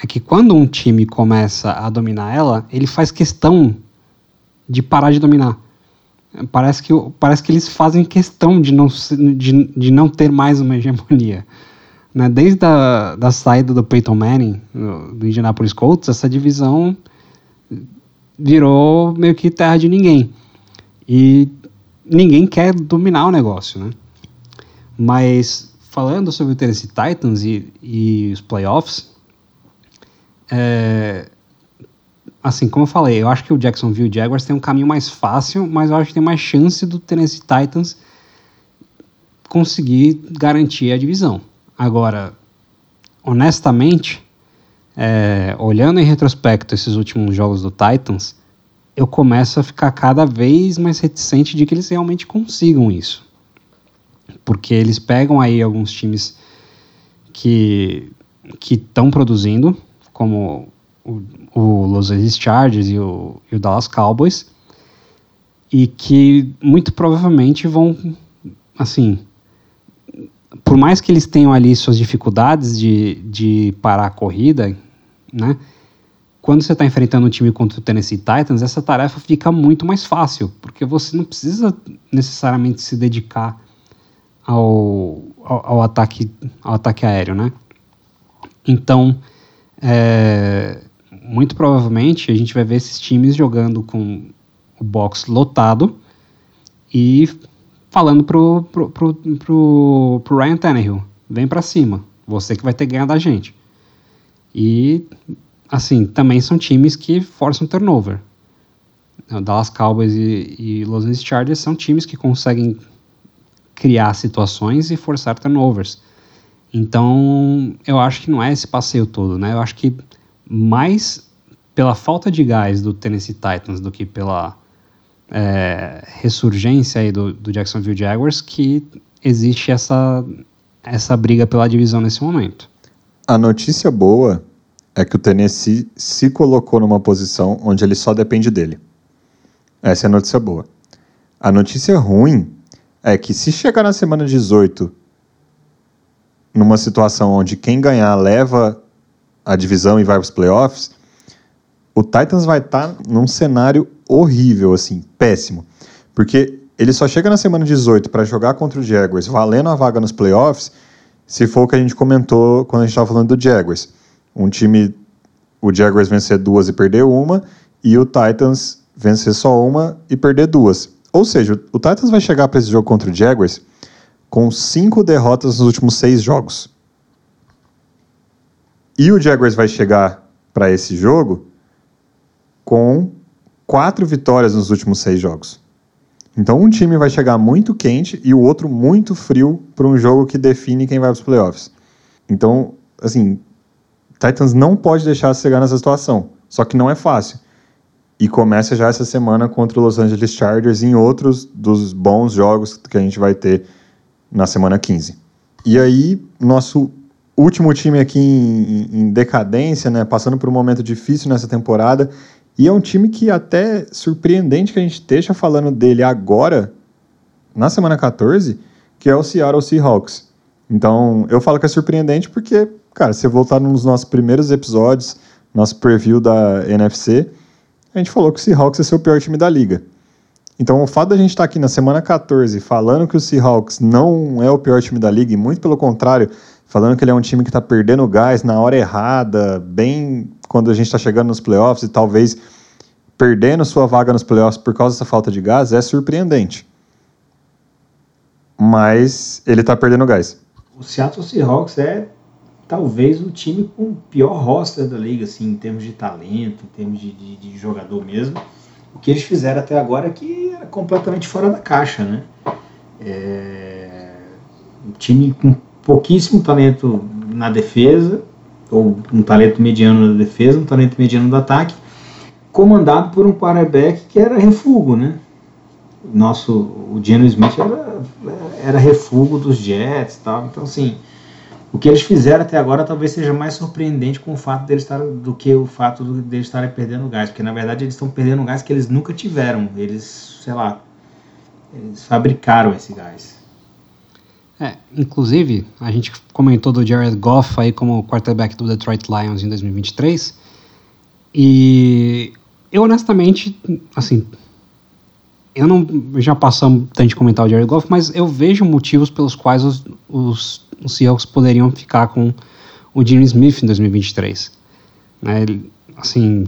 é que quando um time começa a dominar ela, ele faz questão de parar de dominar. Parece que, parece que eles fazem questão de não, de, de não ter mais uma hegemonia. Né? Desde a da saída do Peyton Manning, do Indianapolis Colts, essa divisão virou meio que terra de ninguém. E ninguém quer dominar o negócio, né? Mas falando sobre o Tennessee Titans e, e os playoffs, é, assim, como eu falei, eu acho que o Jacksonville Jaguars tem um caminho mais fácil, mas eu acho que tem mais chance do Tennessee Titans conseguir garantir a divisão. Agora, honestamente, é, olhando em retrospecto esses últimos jogos do Titans, eu começo a ficar cada vez mais reticente de que eles realmente consigam isso. Porque eles pegam aí alguns times que que estão produzindo, como o, o Los Angeles Chargers e o, e o Dallas Cowboys, e que muito provavelmente vão, assim, por mais que eles tenham ali suas dificuldades de, de parar a corrida, né? Quando você está enfrentando um time contra o Tennessee Titans, essa tarefa fica muito mais fácil, porque você não precisa necessariamente se dedicar ao, ao, ao ataque, ao ataque aéreo, né? Então, é, muito provavelmente a gente vai ver esses times jogando com o box lotado e falando pro, pro, pro, pro, pro Ryan Tannehill, vem para cima, você que vai ter ganhar da gente. E, assim, também são times que forçam turnover. O Dallas Cowboys e, e Los Angeles Chargers são times que conseguem criar situações e forçar turnovers. Então, eu acho que não é esse passeio todo, né? Eu acho que mais pela falta de gás do Tennessee Titans do que pela é, ressurgência aí do, do Jacksonville Jaguars que existe essa, essa briga pela divisão nesse momento. A notícia boa é que o Tennessee se colocou numa posição onde ele só depende dele. Essa é a notícia boa. A notícia ruim é que se chegar na semana 18 numa situação onde quem ganhar leva a divisão e vai para os playoffs, o Titans vai estar num cenário horrível, assim, péssimo. Porque ele só chega na semana 18 para jogar contra o Jaguars, valendo a vaga nos playoffs, se for o que a gente comentou quando a gente estava falando do Jaguars. Um time, o Jaguars vencer duas e perder uma, e o Titans vencer só uma e perder duas. Ou seja, o Titans vai chegar para esse jogo contra o Jaguars com cinco derrotas nos últimos seis jogos. E o Jaguars vai chegar para esse jogo com quatro vitórias nos últimos seis jogos. Então um time vai chegar muito quente e o outro muito frio para um jogo que define quem vai para os playoffs. Então, assim, Titans não pode deixar de chegar nessa situação. Só que não é fácil. E começa já essa semana contra o Los Angeles Chargers em outros dos bons jogos que a gente vai ter na semana 15. E aí, nosso último time aqui em, em decadência, né, passando por um momento difícil nessa temporada, e é um time que até surpreendente que a gente esteja falando dele agora, na semana 14, que é o Seattle Seahawks. Então, eu falo que é surpreendente porque, cara, se voltar nos nossos primeiros episódios, nosso preview da NFC, a gente falou que o Seahawks é ser o pior time da liga. Então, o fato da gente estar aqui na semana 14 falando que o Seahawks não é o pior time da liga, e muito pelo contrário, falando que ele é um time que está perdendo gás na hora errada, bem quando a gente está chegando nos playoffs e talvez perdendo sua vaga nos playoffs por causa dessa falta de gás, é surpreendente. Mas ele está perdendo gás. o Seattle Seahawks é talvez o time com o pior roster da liga, assim, em termos de talento, em termos de, de, de jogador mesmo. O que eles fizeram até agora é que era completamente fora da caixa, né? É, um time com pouquíssimo talento na defesa, ou um talento mediano na defesa, um talento mediano no ataque, comandado por um quarterback que era refugo, né? Nosso, o Geno Smith era, era refugo dos Jets tal. Então, assim, o que eles fizeram até agora talvez seja mais surpreendente com o fato deles estar do que o fato deles estarem perdendo gás, porque na verdade eles estão perdendo gás que eles nunca tiveram. Eles, sei lá, eles fabricaram esse gás. É, inclusive, a gente comentou do Jared Goff aí como quarterback do Detroit Lions em 2023. E eu honestamente, assim, eu não já passamos tanto de comentar o Jared Goff, mas eu vejo motivos pelos quais os, os, os Seahawks poderiam ficar com o Jimmy Smith em 2023. Né, assim,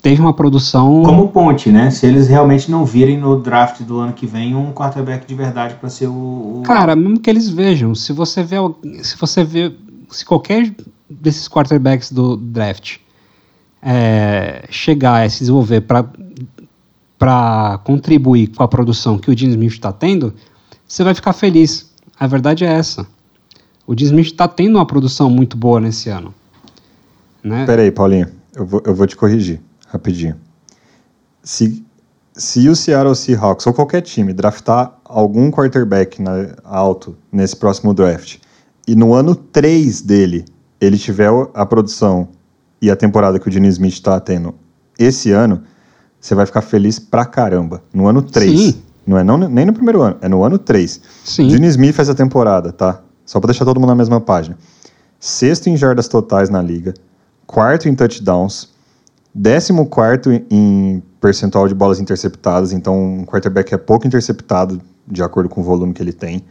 teve uma produção. Como ponte, né? Se eles realmente não virem no draft do ano que vem um quarterback de verdade para ser o, o, Cara, mesmo que eles vejam, se você vê, se você vê, se qualquer desses quarterbacks do draft é, chegar a se desenvolver para para contribuir com a produção que o Dean Smith está tendo, você vai ficar feliz. A verdade é essa. O Dean Smith está tendo uma produção muito boa nesse ano. Né? Peraí, Paulinho, eu vou, eu vou te corrigir rapidinho. Se, se o Seattle Seahawks ou qualquer time draftar algum quarterback na, alto nesse próximo draft e no ano 3 dele ele tiver a produção e a temporada que o Gene Smith está tendo esse ano, você vai ficar feliz pra caramba. No ano 3. Sim. Não é não, nem no primeiro ano, é no ano 3. Sim. Gene Smith essa temporada, tá? Só pra deixar todo mundo na mesma página. Sexto em jardas totais na liga, quarto em touchdowns, décimo quarto em percentual de bolas interceptadas, então um quarterback é pouco interceptado de acordo com o volume que ele tem.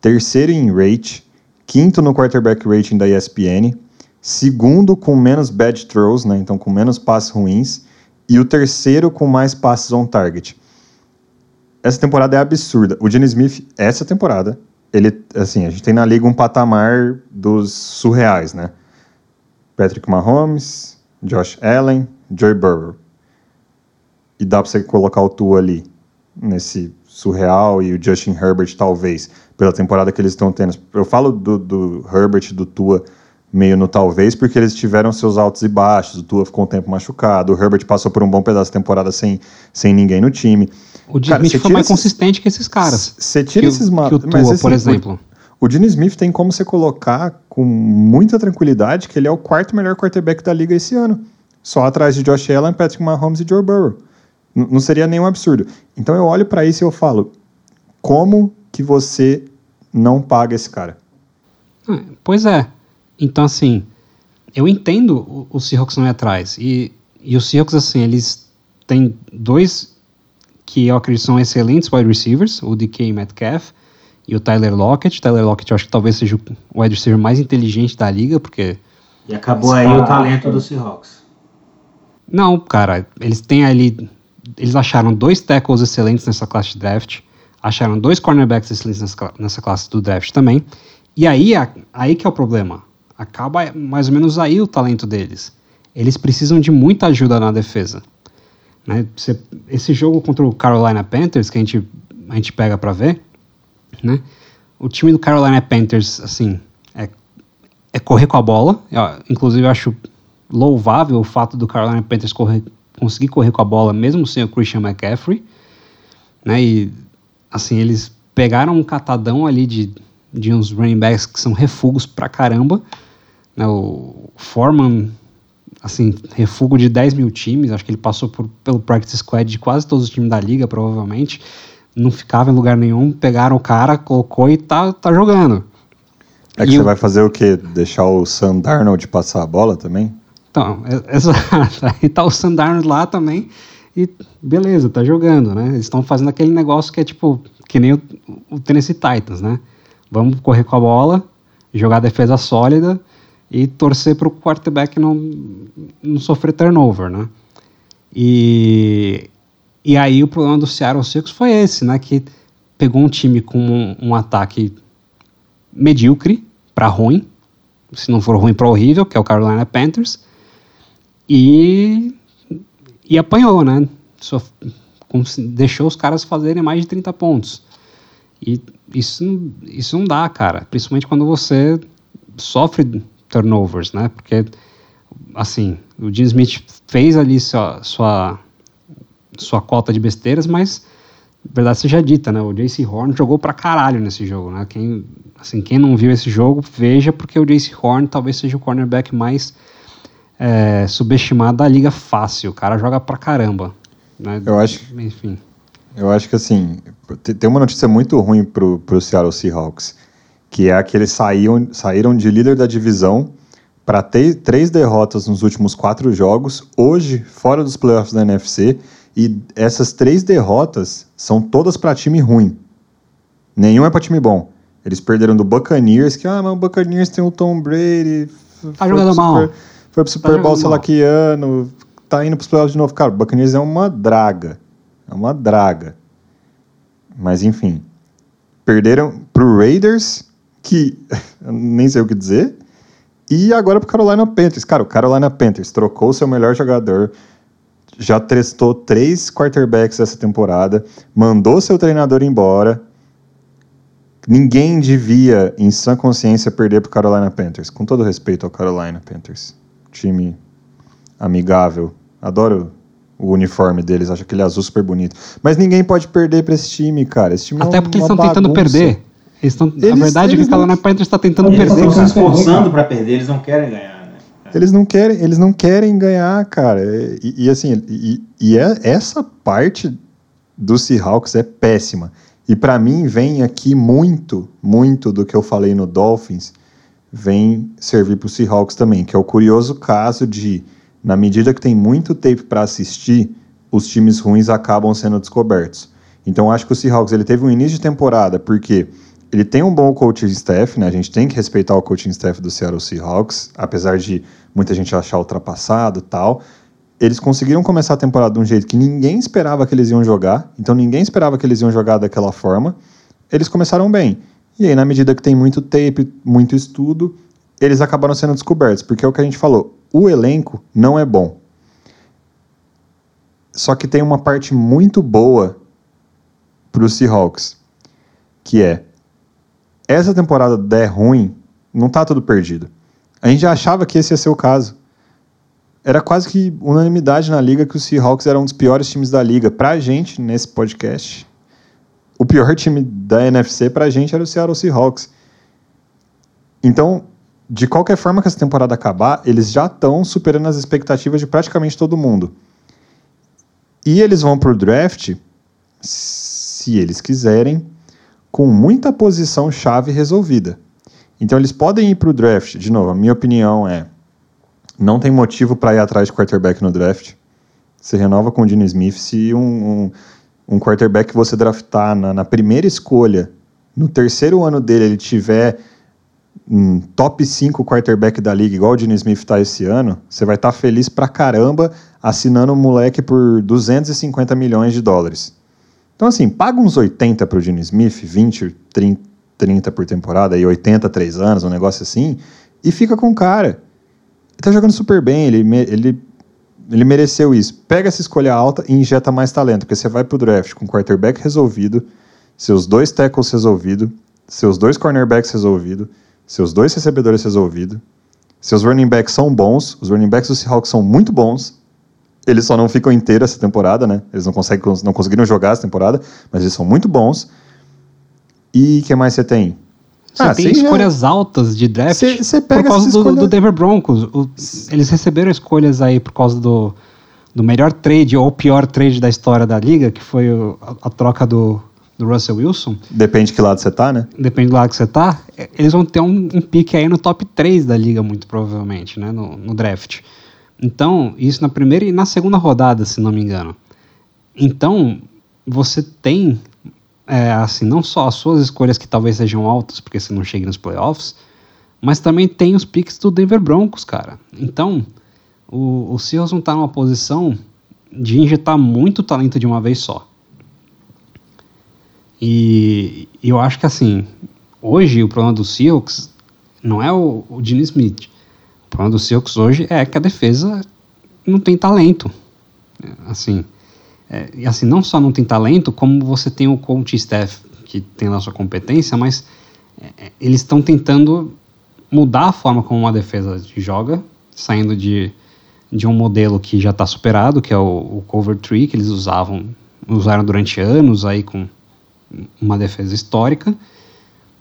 Terceiro em rate, quinto no quarterback rating da ESPN, segundo com menos bad throws, né, então com menos passes ruins, e o terceiro com mais passes on target. Essa temporada é absurda. O Gene Smith, essa temporada, ele, assim, a gente tem na liga um patamar dos surreais, né? Patrick Mahomes, Josh Allen, Joey Burrow. E dá pra você colocar o Tua ali, nesse surreal, e o Justin Herbert, talvez, pela temporada que eles estão tendo. Eu falo do, do Herbert, do Tua, meio no talvez, porque eles tiveram seus altos e baixos. O Tua ficou um tempo machucado, o Herbert passou por um bom pedaço da temporada sem, sem ninguém no time. O Jimmy Smith foi mais esses, consistente que esses caras. Você tira que esses o mas, assim, por exemplo. O, o Gene Smith tem como você colocar com muita tranquilidade que ele é o quarto melhor quarterback da liga esse ano. Só atrás de Josh Allen, Patrick Mahomes e Joe Burrow. N não seria nenhum absurdo. Então eu olho para isso e eu falo: como que você não paga esse cara? Ah, pois é. Então, assim, eu entendo o, o Seahawks não ir atrás. E, e os Seahawks, assim, eles têm dois que eu acredito são excelentes wide receivers, o DK Metcalf e o Tyler Lockett. Tyler Lockett eu acho que talvez seja o wide receiver mais inteligente da liga, porque... E acabou aí o talento do Seahawks. Não, cara, eles têm ali... Eles acharam dois tackles excelentes nessa classe de draft, acharam dois cornerbacks excelentes nessa, nessa classe do draft também, e aí, aí que é o problema acaba mais ou menos aí o talento deles. Eles precisam de muita ajuda na defesa. Né? Você, esse jogo contra o Carolina Panthers, que a gente, a gente pega para ver, né? o time do Carolina Panthers, assim, é, é correr com a bola. Eu, inclusive, eu acho louvável o fato do Carolina Panthers correr, conseguir correr com a bola mesmo sem o Christian McCaffrey. Né? E, assim, eles pegaram um catadão ali de, de uns running backs que são refugos pra caramba né, o Foreman, assim, refugo de 10 mil times, acho que ele passou por, pelo practice squad de quase todos os times da liga, provavelmente. Não ficava em lugar nenhum, pegaram o cara, colocou e tá, tá jogando. É que e você eu... vai fazer o quê? Deixar o Sam Darnold passar a bola também? Então, é, [laughs] exato. Aí tá o Sam Darnold lá também e beleza, tá jogando, né? Eles estão fazendo aquele negócio que é tipo, que nem o, o Tennessee Titans, né? Vamos correr com a bola, jogar defesa sólida e torcer para o quarterback não, não sofrer turnover, né? E, e aí o problema do Seattle Seahawks foi esse, né? Que pegou um time com um, um ataque medíocre para ruim, se não for ruim para horrível, que é o Carolina Panthers, e, e apanhou, né? Com, deixou os caras fazerem mais de 30 pontos. E isso, isso não dá, cara. Principalmente quando você sofre turnovers, né? Porque, assim, o Jim Smith fez ali sua, sua, sua cota de besteiras, mas, verdade seja dita, né? O JC Horn jogou pra caralho nesse jogo, né? Quem, assim, quem não viu esse jogo, veja, porque o JC Horn talvez seja o cornerback mais é, subestimado da liga fácil. O cara joga pra caramba. Né? Eu acho. Enfim. Eu acho que assim, tem uma notícia muito ruim pro, pro Seattle Seahawks, que é que eles saíram, saíram de líder da divisão para ter três derrotas nos últimos quatro jogos, hoje fora dos playoffs da NFC, e essas três derrotas são todas para time ruim. Nenhum é para time bom. Eles perderam do Buccaneers, que ah, mas o Buccaneers tem o Tom Brady. Tá jogando Super, mal. foi pro Super Tá Bowl, sei lá que ano, tá indo pros playoffs de novo. Cara, o Buccaneers é uma draga. É uma draga. Mas enfim. Perderam pro Raiders, que [laughs] nem sei o que dizer. E agora pro Carolina Panthers. Cara, o Carolina Panthers trocou seu melhor jogador. Já testou três quarterbacks essa temporada. Mandou seu treinador embora. Ninguém devia, em sã consciência, perder pro Carolina Panthers. Com todo respeito ao Carolina Panthers. Time amigável. Adoro o uniforme deles, acho aquele azul super bonito. Mas ninguém pode perder pra esse time, cara. Esse time é Até porque eles estão tentando perder. Eles tão, a Eles- verdade é que eles o Carolina não- Panthers está tentando Eles perder. estão se esforçando para perder, eles não querem ganhar, né? Eles não querem, eles não querem ganhar, cara. E, e assim, e, e é, essa parte do Seahawks é péssima. E pra mim vem aqui muito, muito do que eu falei no Dolphins, vem servir pro Seahawks também, que é o curioso caso de, na medida que tem muito tape para assistir, os times ruins acabam sendo descobertos. Então eu acho que o Seahawks ele teve um início de temporada porque ele tem um bom coaching staff, né? A gente tem que respeitar o coaching staff do Seattle Seahawks, apesar de muita gente achar ultrapassado, tal. Eles conseguiram começar a temporada de um jeito que ninguém esperava que eles iam jogar, então ninguém esperava que eles iam jogar daquela forma. Eles começaram bem. E aí, na medida que tem muito tape, muito estudo, eles acabaram sendo descobertos, porque é o que a gente falou, o elenco não é bom. Só que tem uma parte muito boa para os Seahawks, que é essa temporada der ruim, não tá tudo perdido. A gente já achava que esse ia ser o caso. Era quase que unanimidade na liga que os Seahawks eram um dos piores times da liga. Pra gente, nesse podcast, o pior time da NFC pra gente era o Seattle Seahawks. Então, de qualquer forma que essa temporada acabar, eles já estão superando as expectativas de praticamente todo mundo. E eles vão pro draft, se eles quiserem, com muita posição chave resolvida. Então eles podem ir para o draft. De novo, a minha opinião é: não tem motivo para ir atrás de quarterback no draft. Você renova com o Dino Smith. Se um, um, um quarterback que você draftar na, na primeira escolha, no terceiro ano dele, ele tiver um top 5 quarterback da liga, igual o Dino Smith está esse ano, você vai estar feliz pra caramba assinando o moleque por 250 milhões de dólares. Então, assim, paga uns 80 pro Gene Smith, 20, 30, 30 por temporada, e 80, 3 anos, um negócio assim, e fica com o cara. Ele tá jogando super bem, ele, ele, ele mereceu isso. Pega essa escolha alta e injeta mais talento, porque você vai pro draft com quarterback resolvido, seus dois tackles resolvidos, seus dois cornerbacks resolvidos, seus dois recebedores resolvidos, seus running backs são bons, os running backs do Seahawks são muito bons, eles só não ficam inteiros essa temporada, né? Eles não, conseguem, não conseguiram jogar essa temporada, mas eles são muito bons. E o que mais você tem? Você Ah, tem já- escolhas altas de draft Você- você por causa do, escolhas- do Denver Broncos. O- eles receberam escolhas aí por causa do, do melhor trade ou pior trade da história da liga, que foi o- a, a troca do, do Russell Wilson. Depende de que lado você tá, né? Depende do lado que você tá. é, Eles vão ter um, um pique aí no top 3 da liga, muito provavelmente, né? No, no draft. Então, isso na primeira e na segunda rodada, se não me engano. Então, você tem, é, assim, não só as suas escolhas que talvez sejam altas, porque você não chega nos playoffs, mas também tem os picks do Denver Broncos, cara. Então, o, o Seahawks não tá numa posição de injetar muito talento de uma vez só. E, eu acho que, assim, hoje o problema do Seahawks não é o, o Gene Smith. O problema do Seahawks hoje é que a defesa não tem talento. Assim, é, e assim, não só não tem talento, como você tem o coach staff que tem lá sua competência, mas é, é, eles estão tentando mudar a forma como uma defesa joga, saindo de, de um modelo que já está superado, que é o, o cover tree que eles usavam, usaram durante anos aí com uma defesa histórica,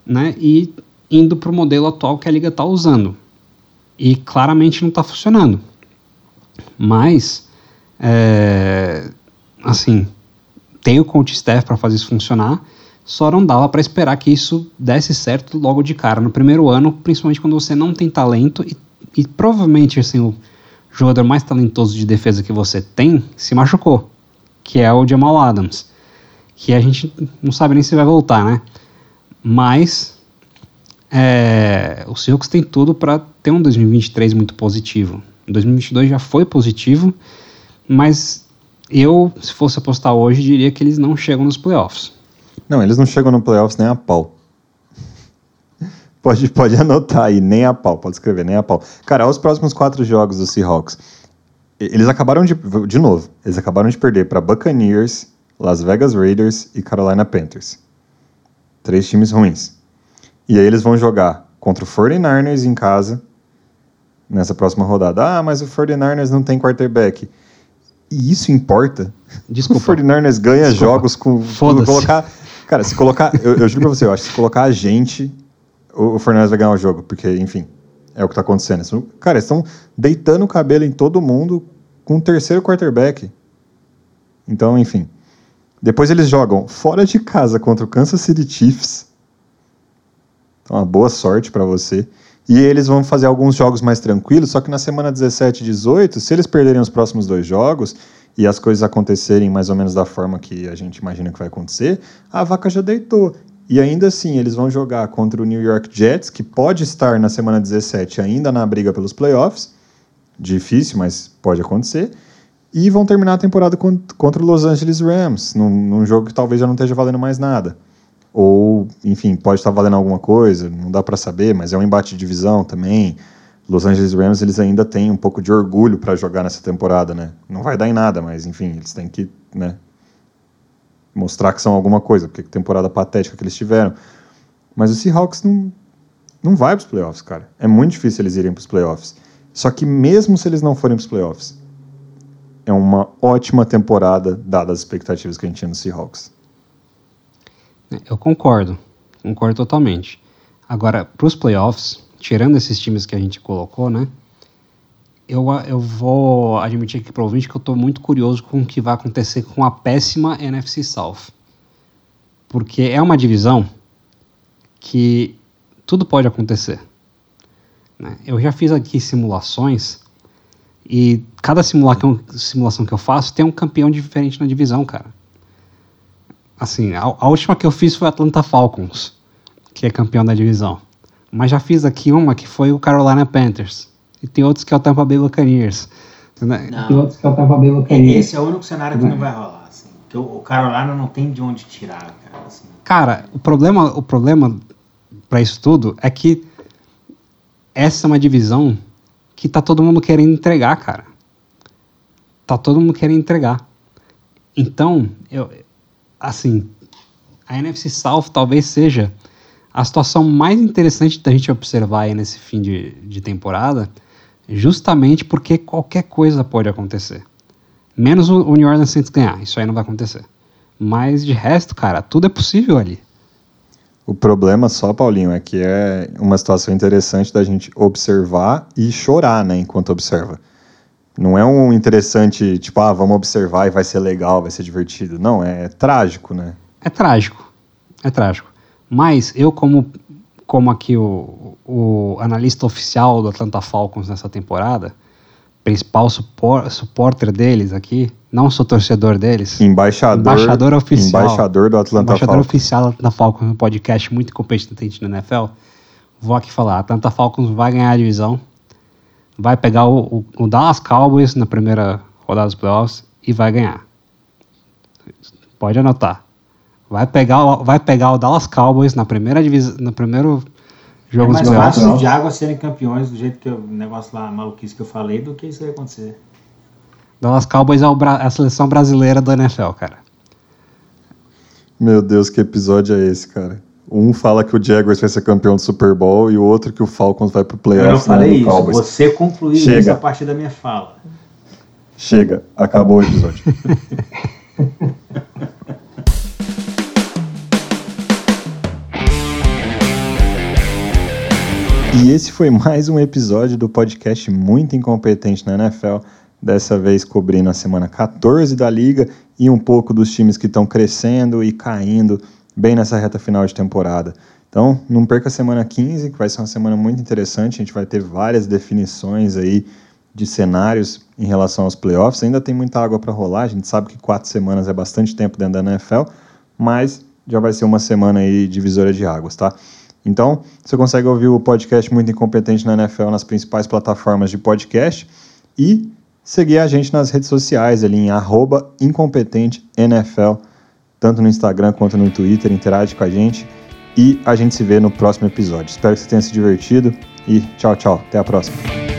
né? E indo para o modelo atual que a liga está usando. E claramente não está funcionando. Mas, é, assim, tem o coach staff para fazer isso funcionar, só não dava para esperar que isso desse certo logo de cara no primeiro ano, principalmente quando você não tem talento e, e provavelmente assim, o jogador mais talentoso de defesa que você tem se machucou, que é o Jamal Adams, que a gente não sabe nem se vai voltar, né? Mas é, o Seahawks tem tudo para ter um 2023 muito positivo. 2022 já foi positivo, mas eu, se fosse apostar hoje, diria que eles não chegam nos playoffs. Não, eles não chegam no playoffs nem a pau. Pode, pode anotar aí, nem a pau, pode escrever, nem a pau. Cara, os próximos quatro jogos do Seahawks, eles acabaram de, de novo, eles acabaram de perder para Buccaneers, Las Vegas Raiders e Carolina Panthers. Três times ruins. E aí eles vão jogar contra o 49ers em casa, nessa próxima rodada. Ah, mas o 49ers não tem quarterback. E isso importa? Desculpa. [laughs] O 49ers ganha Desculpa. jogos com. Foda-se. colocar. Cara, se colocar. Eu, eu juro pra você, eu acho que se colocar a gente, o, o 49ers vai ganhar o jogo. Porque, enfim, é o que tá acontecendo. Cara, eles estão deitando o cabelo em todo mundo com o terceiro quarterback. Então, enfim. Depois eles jogam fora de casa contra o Kansas City Chiefs. Então, uma boa sorte pra você. E eles vão fazer alguns jogos mais tranquilos, só que na semana 17 e 18, se eles perderem os próximos dois jogos e as coisas acontecerem mais ou menos da forma que a gente imagina que vai acontecer, a vaca já deitou. E ainda assim, eles vão jogar contra o New York Jets, que pode estar na semana 17 ainda na briga pelos playoffs. Difícil, mas pode acontecer. E vão terminar a temporada con- contra o Los Angeles Rams, num, num jogo que talvez já não esteja valendo mais nada. Ou, enfim, pode estar valendo alguma coisa, não dá para saber, mas é um embate de divisão também. Los Angeles Rams, eles ainda têm um pouco de orgulho para jogar nessa temporada, né? Não vai dar em nada, mas enfim, eles têm que, né, mostrar que são alguma coisa, porque que temporada patética que eles tiveram. Mas o Seahawks não, não vai para os playoffs, cara. É muito difícil eles irem para os playoffs. Só que mesmo se eles não forem para os playoffs, é uma ótima temporada, dadas as expectativas que a gente tinha no Seahawks. Eu concordo, concordo totalmente. Agora, para os playoffs, tirando esses times que a gente colocou, né? Eu, eu vou admitir aqui para o ouvinte que eu estou muito curioso com o que vai acontecer com a péssima NFC South. Porque é uma divisão que tudo pode acontecer. né? Eu já fiz aqui simulações e cada simulação que eu faço tem um campeão diferente na divisão, cara. Assim, a, a última que eu fiz foi o Atlanta Falcons, que é campeão da divisão. Mas já fiz aqui uma que foi o Carolina Panthers. E tem outros que é o Tampa Bay Buccaneers. Não. E outros que eu tava bem localizado. Esse é o único cenário que não vai rolar. Assim, que o o Carolina não tem de onde tirar, cara. Assim. Cara, o problema, o problema para isso tudo é que essa é uma divisão que tá todo mundo querendo entregar, cara. Tá todo mundo querendo entregar. Então, eu, assim, a NFC South talvez seja a situação mais interessante da gente observar aí nesse fim de, de temporada, justamente porque qualquer coisa pode acontecer. Menos o, o New Orleans Saints ganhar, isso aí não vai acontecer. Mas de resto, cara, tudo é possível ali. O problema só, Paulinho, é que é uma situação interessante da gente observar e chorar, né, enquanto observa. Não é um interessante, tipo, ah, vamos observar e vai ser legal, vai ser divertido. Não, é trágico, né? É trágico. É trágico. Mas eu, como, como aqui o, o analista oficial do Atlanta Falcons nessa temporada, principal supor, supporter deles aqui, não sou torcedor deles, Embaixador, Embaixador oficial. Embaixador do Atlanta embaixador Falcons. oficial do Atlanta Falcons, um podcast muito competente na NFL, vou aqui falar, Atlanta Falcons vai ganhar a divisão, vai pegar o, o, o Dallas Cowboys na primeira rodada dos playoffs e vai ganhar. Pode anotar. Vai pegar, o- vai pegar o Dallas Cowboys na primeira divisão, na primeiro Jogo é dos mais playoffs. fácil os playoffs. Jaguars serem campeões do jeito que o negócio lá, maluquice que eu falei, do que isso aí acontecer. Dallas Cowboys é o Bra- a seleção brasileira da NFL, cara. Meu Deus, que episódio é esse, cara? Um fala que o Jaguars vai ser campeão do Super Bowl e o outro que o Falcons vai pro Eu playoff. não falei né, do isso, Cowboys. você concluiu Chega. isso a partir da minha fala. Chega, acabou o episódio. [laughs] E esse foi mais um episódio do podcast Muito Incompetente na NFL. Dessa vez cobrindo a semana 14 da liga e um pouco dos times que estão crescendo e caindo bem nessa reta final de temporada. Então, não perca a semana 15, que vai ser uma semana muito interessante. A gente vai ter várias definições aí de cenários em relação aos playoffs. Ainda tem muita água para rolar. A gente sabe que quatro semanas é bastante tempo dentro da NFL, mas já vai ser uma semana aí divisora de águas, tá? Então, você consegue ouvir o podcast Muito Incompetente na NFL nas principais plataformas de podcast e seguir a gente nas redes sociais ali em arroba incompetente.nfl, tanto no Instagram quanto no Twitter, interage com a gente e a gente se vê no próximo episódio. Espero que você tenha se divertido e tchau, tchau. Até a próxima.